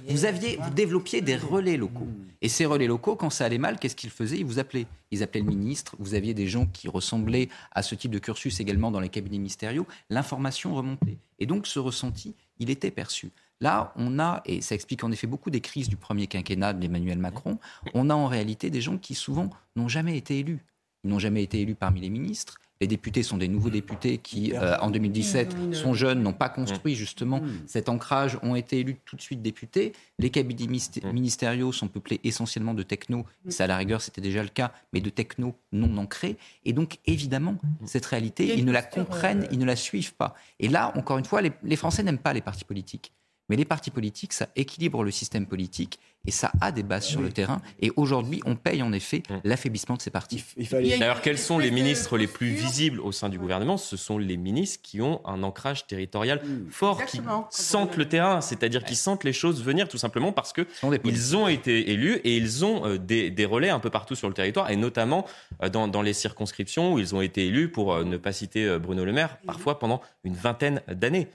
Vous aviez, vous développiez des relais locaux. Et ces relais locaux, quand ça allait mal, qu'est-ce qu'ils faisaient? Ils vous appelaient. Ils appelaient le ministre. Vous aviez des gens qui ressemblaient à ce type de cursus également dans les cabinets ministériaux. L'information remontait. Et donc, ce ressenti, il était perçu. Là, on a, et ça explique en effet beaucoup des crises du premier quinquennat d'Emmanuel Macron, on a en réalité des gens qui souvent n'ont jamais été élus. Ils n'ont jamais été élus parmi les ministres. Les députés sont des nouveaux députés qui, euh, en 2017, sont jeunes, n'ont pas construit justement cet ancrage, ont été élus tout de suite députés. Les cabinets minis- ministériaux sont peuplés essentiellement de technos. Ça, à la rigueur, c'était déjà le cas, mais de technos non ancrés. Et donc, évidemment, cette réalité, ils ne la comprennent, ils ne la suivent pas. Et là, encore une fois, les, les Français n'aiment pas les partis politiques. Mais les partis politiques, ça équilibre le système politique et ça a des bases sur le terrain. Et aujourd'hui, on paye en effet l'affaiblissement de ces partis. D'ailleurs, quels sont les ministres les plus visibles au sein du gouvernement? Ce sont les ministres qui ont un ancrage territorial fort, qui sentent le terrain, c'est-à-dire qui sentent les choses venir tout simplement parce que ils ont été élus et ils ont euh, des, des relais un peu partout sur le territoire et notamment euh, dans, dans les circonscriptions où ils ont été élus, pour euh, ne pas citer Bruno Le Maire, parfois pendant une vingtaine d'années.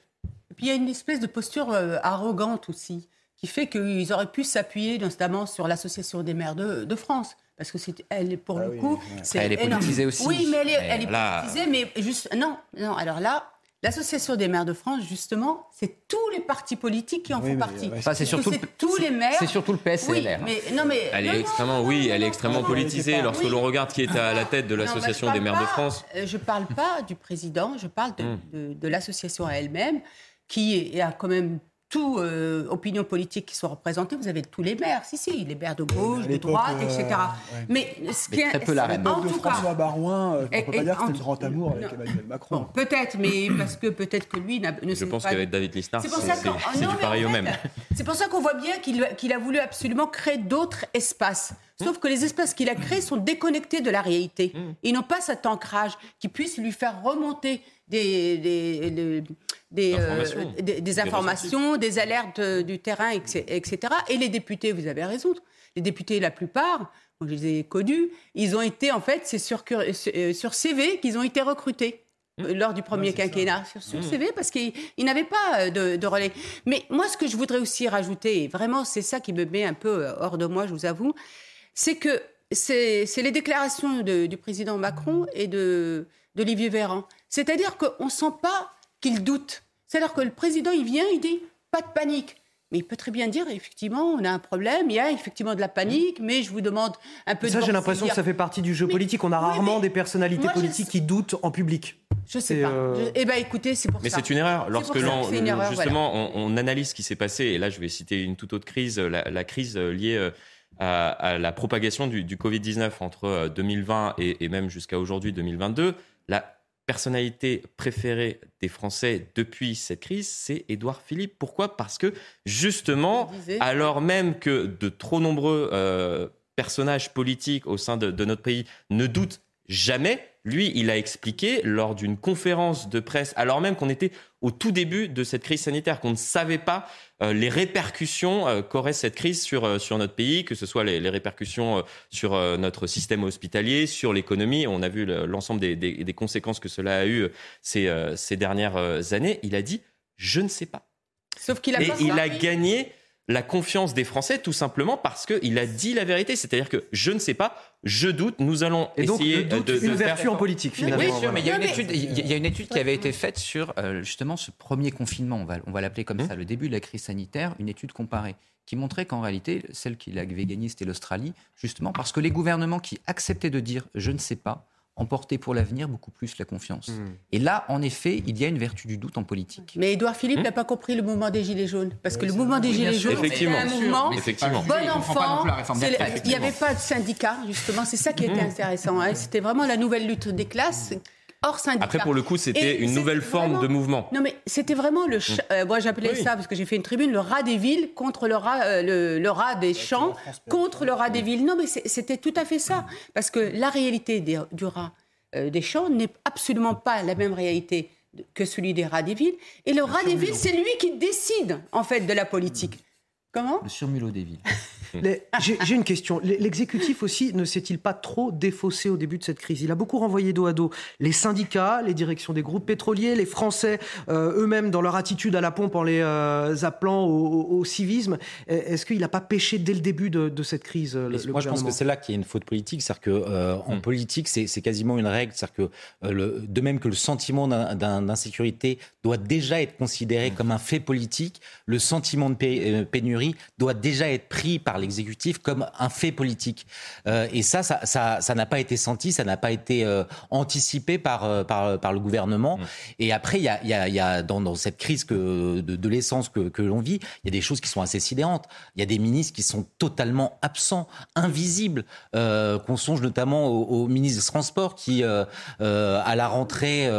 Et puis il y a une espèce de posture euh, arrogante aussi, qui fait qu'ils auraient pu s'appuyer notamment sur l'Association des maires de, de France. Parce que c'est elle, pour le coup, c'est Elle est énorme. politisée aussi. Oui, mais elle est, Mais elle est là- politisée, mais juste non, non. Alors là, l'Association des maires de France, justement, c'est tous les partis politiques qui en Oui, font partie. ouais, Ça, c'est surtout le- tous les maires. c'est surtout le PSLR. Oui, mais non, mais Elle non, est non, extrêmement, oui, elle est extrêmement politisée lorsque Oui. l'on regarde qui est à la tête de l'Association des maires de France. euh, Je ne parle pas du président, je parle de, Hmm. de- de l'association à elle-même, qui a quand même tout euh, opinions politiques qui sont représentées. Vous avez tous les maires, si, si, les maires de gauche, de droite, euh, etc. ouais. Mais ce qui est- très peu la reine. En de tout cas, François Barouin, euh, on Et- ne peut pas dire que c'était le tout- grand amour avec Emmanuel Macron. peut-être, mais (coughs) parce que peut-être que lui n'a- ne Je sait pense pas. qu'avec David Lisnard, C'est du pareil au même. C'est pour ça qu'on voit bien qu'il qu'il a voulu absolument créer d'autres espaces. Sauf que les espaces qu'il a créés sont déconnectés de la réalité. Ils n'ont pas cet ancrage qui puisse lui faire remonter des, des, des- des, euh, Informations. des- des Des informations, des alertes euh, du terrain, etc.. Et les députés, vous avez raison, les députés, la plupart, moi je les ai connus, ils ont été, en fait, c'est sur, cur- euh, sur CV qu'ils ont été recrutés euh, lors du premier quinquennat sur, sur Mmh. CV parce qu'ils ils n'avaient pas de, de relais. Mais moi, ce que je voudrais aussi rajouter, et vraiment c'est ça qui me met un peu hors de moi, je vous avoue, c'est que c'est c'est les déclarations de- du président Macron et de d'Olivier Véran. C'est-à-dire qu'on ne sent pas qu'il doute. C'est-à-dire que le président, il vient, il dit pas de panique. Mais il peut très bien dire, effectivement, on a un problème, il y a effectivement de la panique, mais je vous demande un peu de... Ça, j'ai l'impression que ça fait partie du jeu politique. On a rarement des personnalités moi, je politiques qui doutent en public. Je sais pas. euh, Je- Eh bien, écoutez, c'est pour Mais ça. c'est une erreur. Lorsque ça l'on, que c'est une erreur, justement, on, on analyse ce qui s'est passé, et là, je vais citer une toute autre crise, la, la crise euh, liée euh, à, à la propagation du, du Covid-19 entre euh, 2020 et, et même jusqu'à aujourd'hui, 2022. La personnalité préférée des Français depuis cette crise, c'est Édouard Philippe. Pourquoi? Parce que, justement, alors même que de trop nombreux euh, personnages politiques au sein de, de notre pays ne doutent jamais, lui, il a expliqué lors d'une conférence de presse, alors même qu'on était au tout début de cette crise sanitaire, qu'on ne savait pas euh, les répercussions euh, qu'aurait cette crise sur, euh, sur notre pays, que ce soit les, les répercussions sur notre système hospitalier, sur l'économie. On a vu le- l'ensemble des, des- des conséquences que cela a eu ces, ces dernières années. Il a dit, je ne sais pas. Sauf qu'il a Et pas il a gagné la confiance des Français tout simplement parce qu'il a dit la vérité. C'est-à-dire que je ne sais pas, je doute, nous allons Et donc, essayer le doute, de, de une faire- vertu en politique, finalement. Oui, sûr, mais il y a une étude, il y a- il y a une étude qui avait été faite sur euh, justement ce premier confinement, on va, on va l'appeler comme ça, le début de la crise sanitaire, une étude comparée qui montrait qu'en réalité, celle qui l'avait gagnée, c'était l'Australie, justement parce que les gouvernements qui acceptaient de dire je ne sais pas, emporter pour l'avenir beaucoup plus la confiance. Hmm. Et là, en effet, il y a une vertu du doute en politique. Mais Édouard Philippe Hmm n'a pas compris le mouvement des Gilets jaunes. Parce que le mouvement des Gilets jaunes, Effectivement. un mouvement c'est bon enfant. c'est- Il n'y avait pas de syndicat, justement. C'est ça qui était Mmh. intéressant. hein. C'était vraiment la nouvelle lutte des classes hors syndicat. Après, pour le coup, c'était une nouvelle forme vraiment- de mouvement. Non, mais c'était vraiment le. ch- Mm. euh, moi, j'appelais Oui. ça, parce que j'ai fait une tribune, le rat des villes contre le rat, euh, le, le rat des champs contre le rat des villes. Non, mais c'était tout à fait ça. Parce que la réalité des- du rat euh, des champs n'est absolument pas la même réalité que celui des rats des villes. Et le rat des villes, c'est lui qui décide, en fait, de la politique. Comment Le surmulot des villes. (laughs) Les- J'ai une question. L'exécutif aussi ne s'est-il pas trop défaussé au début de cette crise? Il a beaucoup renvoyé dos à dos les syndicats, les directions des groupes pétroliers, les Français euh, eux-mêmes dans leur attitude à la pompe en les euh, appelant au, au- au civisme. Est-ce qu'il n'a pas péché dès le début de, de cette crise le, le moi, je pense que c'est là qu'il y a une faute politique. C'est-à-dire que euh, en politique, c'est quasiment une règle. C'est-à-dire que euh, le- de même que le sentiment d'insécurité doit déjà être considéré comme un fait politique, le sentiment de pé- doit déjà être pris par l'exécutif comme un fait politique. Euh, et ça, ça, ça, ça n'a pas été senti, ça n'a pas été euh, anticipé par, euh, par, par le gouvernement. Et après, il y a, y a, y a dans, dans cette crise que, de, de l'essence que, que l'on vit, il y a des choses qui sont assez sidérantes. Il y a des ministres qui sont totalement absents, invisibles. Euh, Qu'on songe notamment au, au ministre des Transports qui, à la rentrée,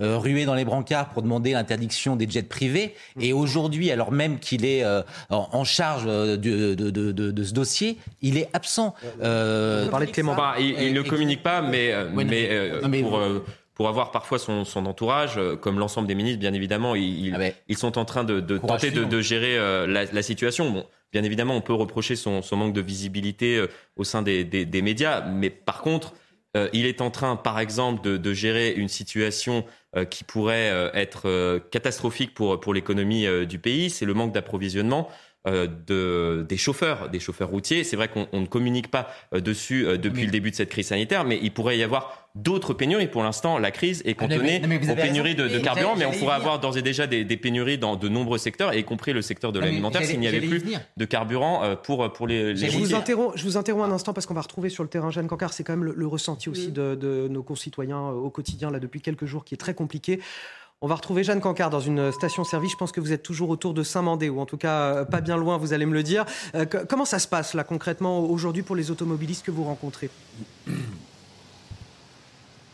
ruait dans les brancards pour demander l'interdiction des jets privés. Et aujourd'hui, alors même qu'il est en, en charge euh, de, de, de, de, de ce dossier, il est absent. Euh, Bah, il, il ne communique pas, mais, euh, Ouais, non, mais, mais- euh, non, mais- pour, euh, pour avoir parfois son, son entourage, euh, comme l'ensemble des ministres, bien évidemment, ils, ils- ils sont en train de, tenter de, gérer euh, la, la situation. Bon, bien évidemment, on peut reprocher son, son manque de visibilité euh, au sein des, des- des médias, mais par contre, euh, il est en train, par exemple, de, de gérer une situation euh, qui pourrait euh, être euh, catastrophique pour, pour l'économie euh, du pays. C'est le manque d'approvisionnement. Euh, de, des chauffeurs, des chauffeurs routiers. C'est vrai qu'on on ne communique pas euh, dessus euh, depuis le début de cette crise sanitaire, mais il pourrait y avoir d'autres pénuries. Pour l'instant, la crise est Ah, vous aux pénuries de, carburant, mais on pourrait avoir d'ores et déjà des, des pénuries dans de nombreux secteurs, y compris le secteur de l'alimentaire, s'il n'y avait plus de carburant euh, pour, pour les, les Je vous, routiers. interromps, je vous interromps un instant parce qu'on va retrouver sur le terrain Jeanne Cancard. C'est quand même le, le ressenti aussi de, de nos concitoyens euh, au quotidien là depuis quelques jours qui est très compliqué. On va retrouver Jeanne Cancard dans une station-service. Je pense que vous êtes toujours autour de Saint-Mandé ou en tout cas euh, pas bien loin, vous allez me le dire. Euh, comment ça se passe là concrètement aujourd'hui pour les automobilistes que vous rencontrez?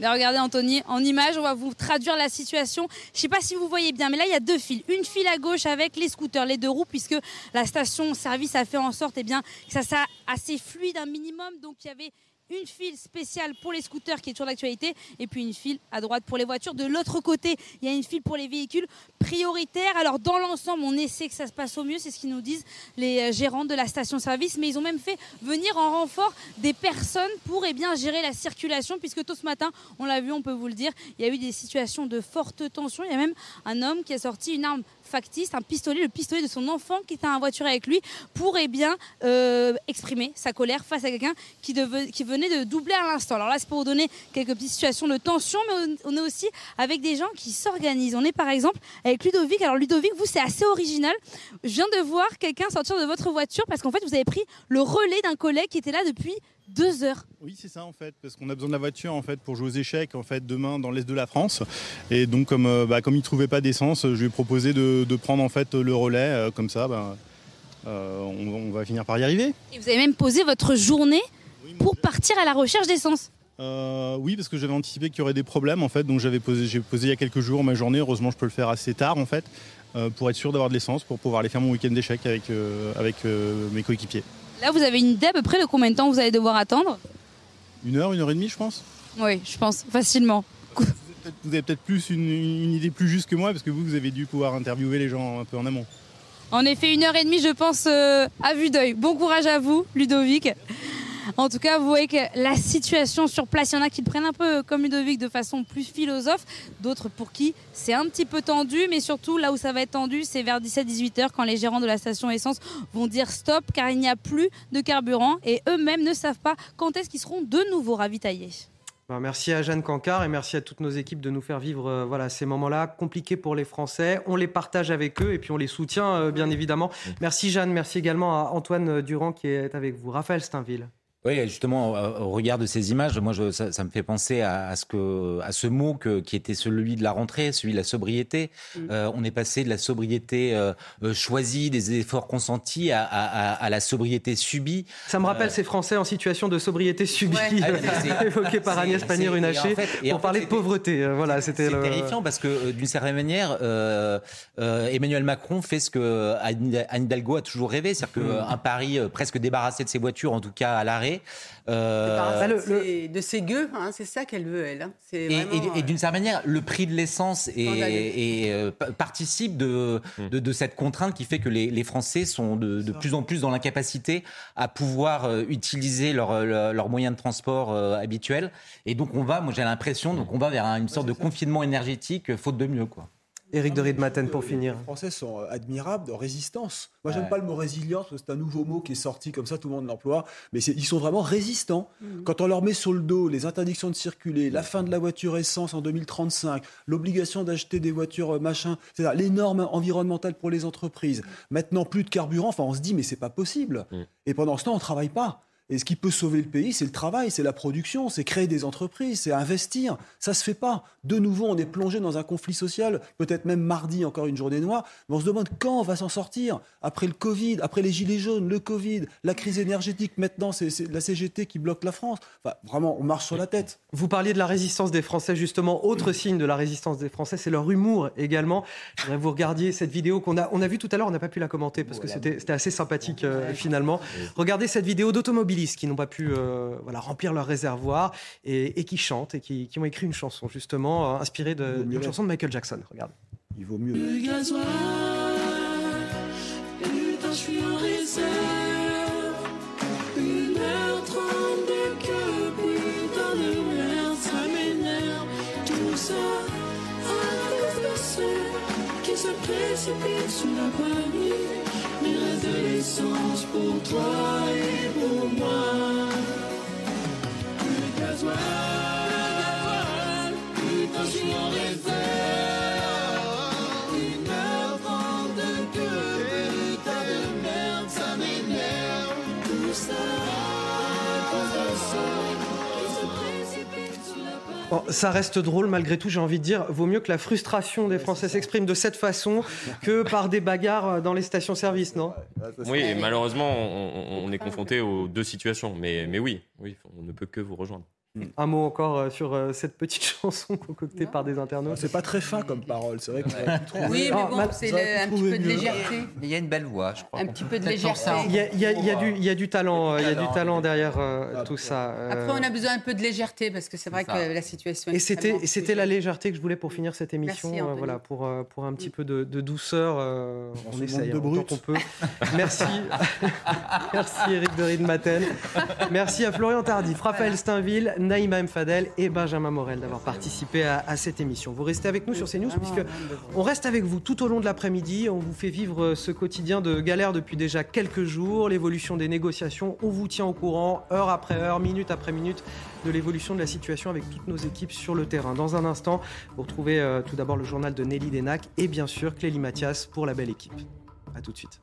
Là, regardez Anthony, en image, on va vous traduire la situation. Je ne sais pas si vous voyez bien, mais là, il y a deux files. Une file à gauche avec les scooters, les deux roues, puisque la station-service a fait en sorte eh bien, que ça soit assez fluide, un minimum. Donc, il y avait une file spéciale pour les scooters qui est toujours d'actualité, et puis une file à droite pour les voitures. De l'autre côté, il y a une file pour les véhicules prioritaires. Alors, dans l'ensemble, on essaie que ça se passe au mieux, c'est ce qu'ils nous disent les euh, gérants de la station-service, mais ils ont même fait venir en renfort des personnes pour eh bien, gérer la circulation, puisque tôt ce matin, on l'a vu, on peut vous le dire, il y a eu des situations de forte tension. Il y a même un homme qui a sorti une arme factice, un pistolet, le pistolet de son enfant qui était en voiture avec lui, pour eh bien, euh, exprimer sa colère face à quelqu'un qui, qui venait de doubler à l'instant. Alors là, c'est pour vous donner quelques petites situations de tension, mais on on est aussi avec des gens qui s'organisent. On est par exemple avec Ludovic. Alors Ludovic, vous, c'est assez original. Je viens de voir quelqu'un sortir de votre voiture parce qu'en fait, vous avez pris le relais d'un collègue qui était là depuis deux heures. Oui, c'est ça en fait, parce qu'on a besoin de la voiture en fait pour jouer aux échecs en fait demain dans l'est de la France. Et donc comme euh, bah, comme il trouvait pas d'essence, je lui ai proposé de, de prendre en fait le relais euh, comme ça, bah, euh, on, on va finir par y arriver. Et vous avez même posé votre journée pour partir à la recherche d'essence. Euh, oui, parce que j'avais anticipé qu'il y aurait des problèmes en fait, donc j'avais posé, j'ai posé il y a quelques jours ma journée. Heureusement, je peux le faire assez tard en fait, euh, pour être sûr d'avoir de l'essence, pour pouvoir aller faire mon week-end d'échecs avec euh, avec mes coéquipiers. Là, vous avez une idée à peu près de combien de temps vous allez devoir attendre? Une heure, une heure et demie, je pense. Oui, je pense, facilement. Vous avez peut-être plus une, une idée plus juste que moi, parce que vous, vous avez dû pouvoir interviewer les gens un peu en amont. En effet, une heure et demie, je pense, à vue d'œil. Bon courage à vous, Ludovic. En tout cas, vous voyez que la situation sur place, il y en a qui le prennent un peu comme Ludovic de façon plus philosophe, d'autres pour qui c'est un petit peu tendu, mais surtout là où ça va être tendu, c'est vers 17-18 heures quand les gérants de la station essence vont dire stop car il n'y a plus de carburant et eux-mêmes ne savent pas quand est-ce qu'ils seront de nouveau ravitaillés. Ben, merci à Jeanne Cancard et merci à toutes nos équipes de nous faire vivre euh, voilà, ces moments-là compliqués pour les Français. On les partage avec eux et puis on les soutient, euh, bien évidemment. Merci Jeanne, merci également à Antoine Durand qui est avec vous. Raphaël Steinville. Oui, justement, au regard de ces images, moi, je, ça, ça, me fait penser à, à, ce que, à ce mot que, qui était celui de la rentrée, celui de la sobriété. Mm. Euh, on est passé de la sobriété euh, euh choisie, des efforts consentis, à, à, à, la sobriété subie. Ça me rappelle euh... ces Français en situation de sobriété subie, ouais. (laughs) évoqués par Agnès Pannier-Runacher, en fait, pour en parler de pauvreté. Voilà, c'était le... terrifiant parce que, d'une certaine manière, Emmanuel Macron fait ce que Anne Hidalgo a toujours rêvé, c'est-à-dire mm. qu'un Paris presque débarrassé de ses voitures, en tout cas à l'arrêt, euh, le, le... de ses gueux, hein, c'est ça qu'elle veut, elle. Hein. Et, vraiment, et, et d'une certaine manière, le prix de l'essence et, euh, participe de, mm. de, de, cette contrainte qui fait que les, les Français sont de, de plus en plus dans l'incapacité à pouvoir euh, utiliser leurs leur, leur moyens de transport euh, habituels. Et donc on va, moi j'ai l'impression, donc on va vers une sorte de confinement énergétique, faute de mieux, quoi. Éric de Riedmaten pour finir. Les Français sont admirables de résistance. Moi, j'aime ouais. pas le mot résilience parce que c'est un nouveau mot qui est sorti comme ça, tout le monde l'emploie. Mais ils sont vraiment résistants. Mmh. Quand on leur met sur le dos les interdictions de circuler, la fin de la voiture essence en 2035, l'obligation d'acheter des voitures euh, machin, c'est-à-dire les normes environnementales pour les entreprises. Mmh. Maintenant, plus de carburant. Enfin, on se dit mais c'est pas possible. Mmh. Et pendant ce temps, on travaille pas. Et ce qui peut sauver le pays, c'est le travail, c'est la production, c'est créer des entreprises, c'est investir. Ça se fait pas. De nouveau, on est plongé dans un conflit social, peut-être même mardi, encore une journée noire, mais on se demande quand on va s'en sortir. Après le Covid, après les Gilets jaunes, le Covid, la crise énergétique, maintenant, c'est la CGT qui bloque la France. Enfin, vraiment, on marche sur la tête. Vous parliez de la résistance des Français, justement. Autre signe de la résistance des Français, c'est leur humour également. Je voudrais que vous regardiez cette vidéo qu'on a, on a vue tout à l'heure, on n'a pas pu la commenter parce que c'était assez sympathique euh, finalement. Regardez cette vidéo d'automobilistes qui n'ont pas pu euh, voilà, remplir leur réservoir et, et, qui chantent et qui, qui, ont écrit une chanson justement euh, inspirée d'une chanson de Michael Jackson. Regarde. Il vaut mieux. Le gasoil, putain, je suis en réserve. Une heure trente de queue, putain de merde, ça m'énerve. Tout ça à cause de ceux qui se précipitent sous la panique. Pour toi et pour moi. Le ça reste drôle malgré tout, j'ai envie de dire, vaut mieux que la frustration des Français s'exprime de cette façon que par des bagarres dans les stations-service, non? Oui, et malheureusement, on, on, est confronté aux deux situations, mais, mais oui, oui, on ne peut que vous rejoindre. Un mot encore sur euh, cette petite (laughs) chanson concoctée non. par des internautes. C'est pas très fin comme parole, c'est vrai que Oui, mais bon, ah, c'est un petit peu de légèreté. Mais il y a une belle voix, je crois. Un petit peu de légèreté. Il y a, il y a, il y a du, il y a du talent, il y a du talent derrière euh, tout ça. Après, on a besoin un peu de légèreté parce que c'est vrai que la situation. Et c'était, c'était la légèreté que je voulais pour finir cette émission. Merci, euh, voilà, pour pour un petit peu de, de douceur, euh, on, on essaye hein, autant qu'on peut. Merci, (laughs) (laughs) merci Eric de Riedmaten. Merci à Florian Tardif, Raphaël Steinville, Naïma Mfadel et Benjamin Morel d'avoir participé à, à, cette émission. Vous restez avec nous sur CNews puisque on reste avec vous tout au long de l'après-midi. On vous fait vivre ce quotidien de galère depuis déjà quelques jours, l'évolution des négociations. On vous tient au courant heure après heure, minute après minute de l'évolution de la situation avec toutes nos équipes sur le terrain. Dans un instant, vous retrouvez euh, tout d'abord le journal de Nelly Denac et bien sûr Clélie Mathias pour la belle équipe. A tout de suite.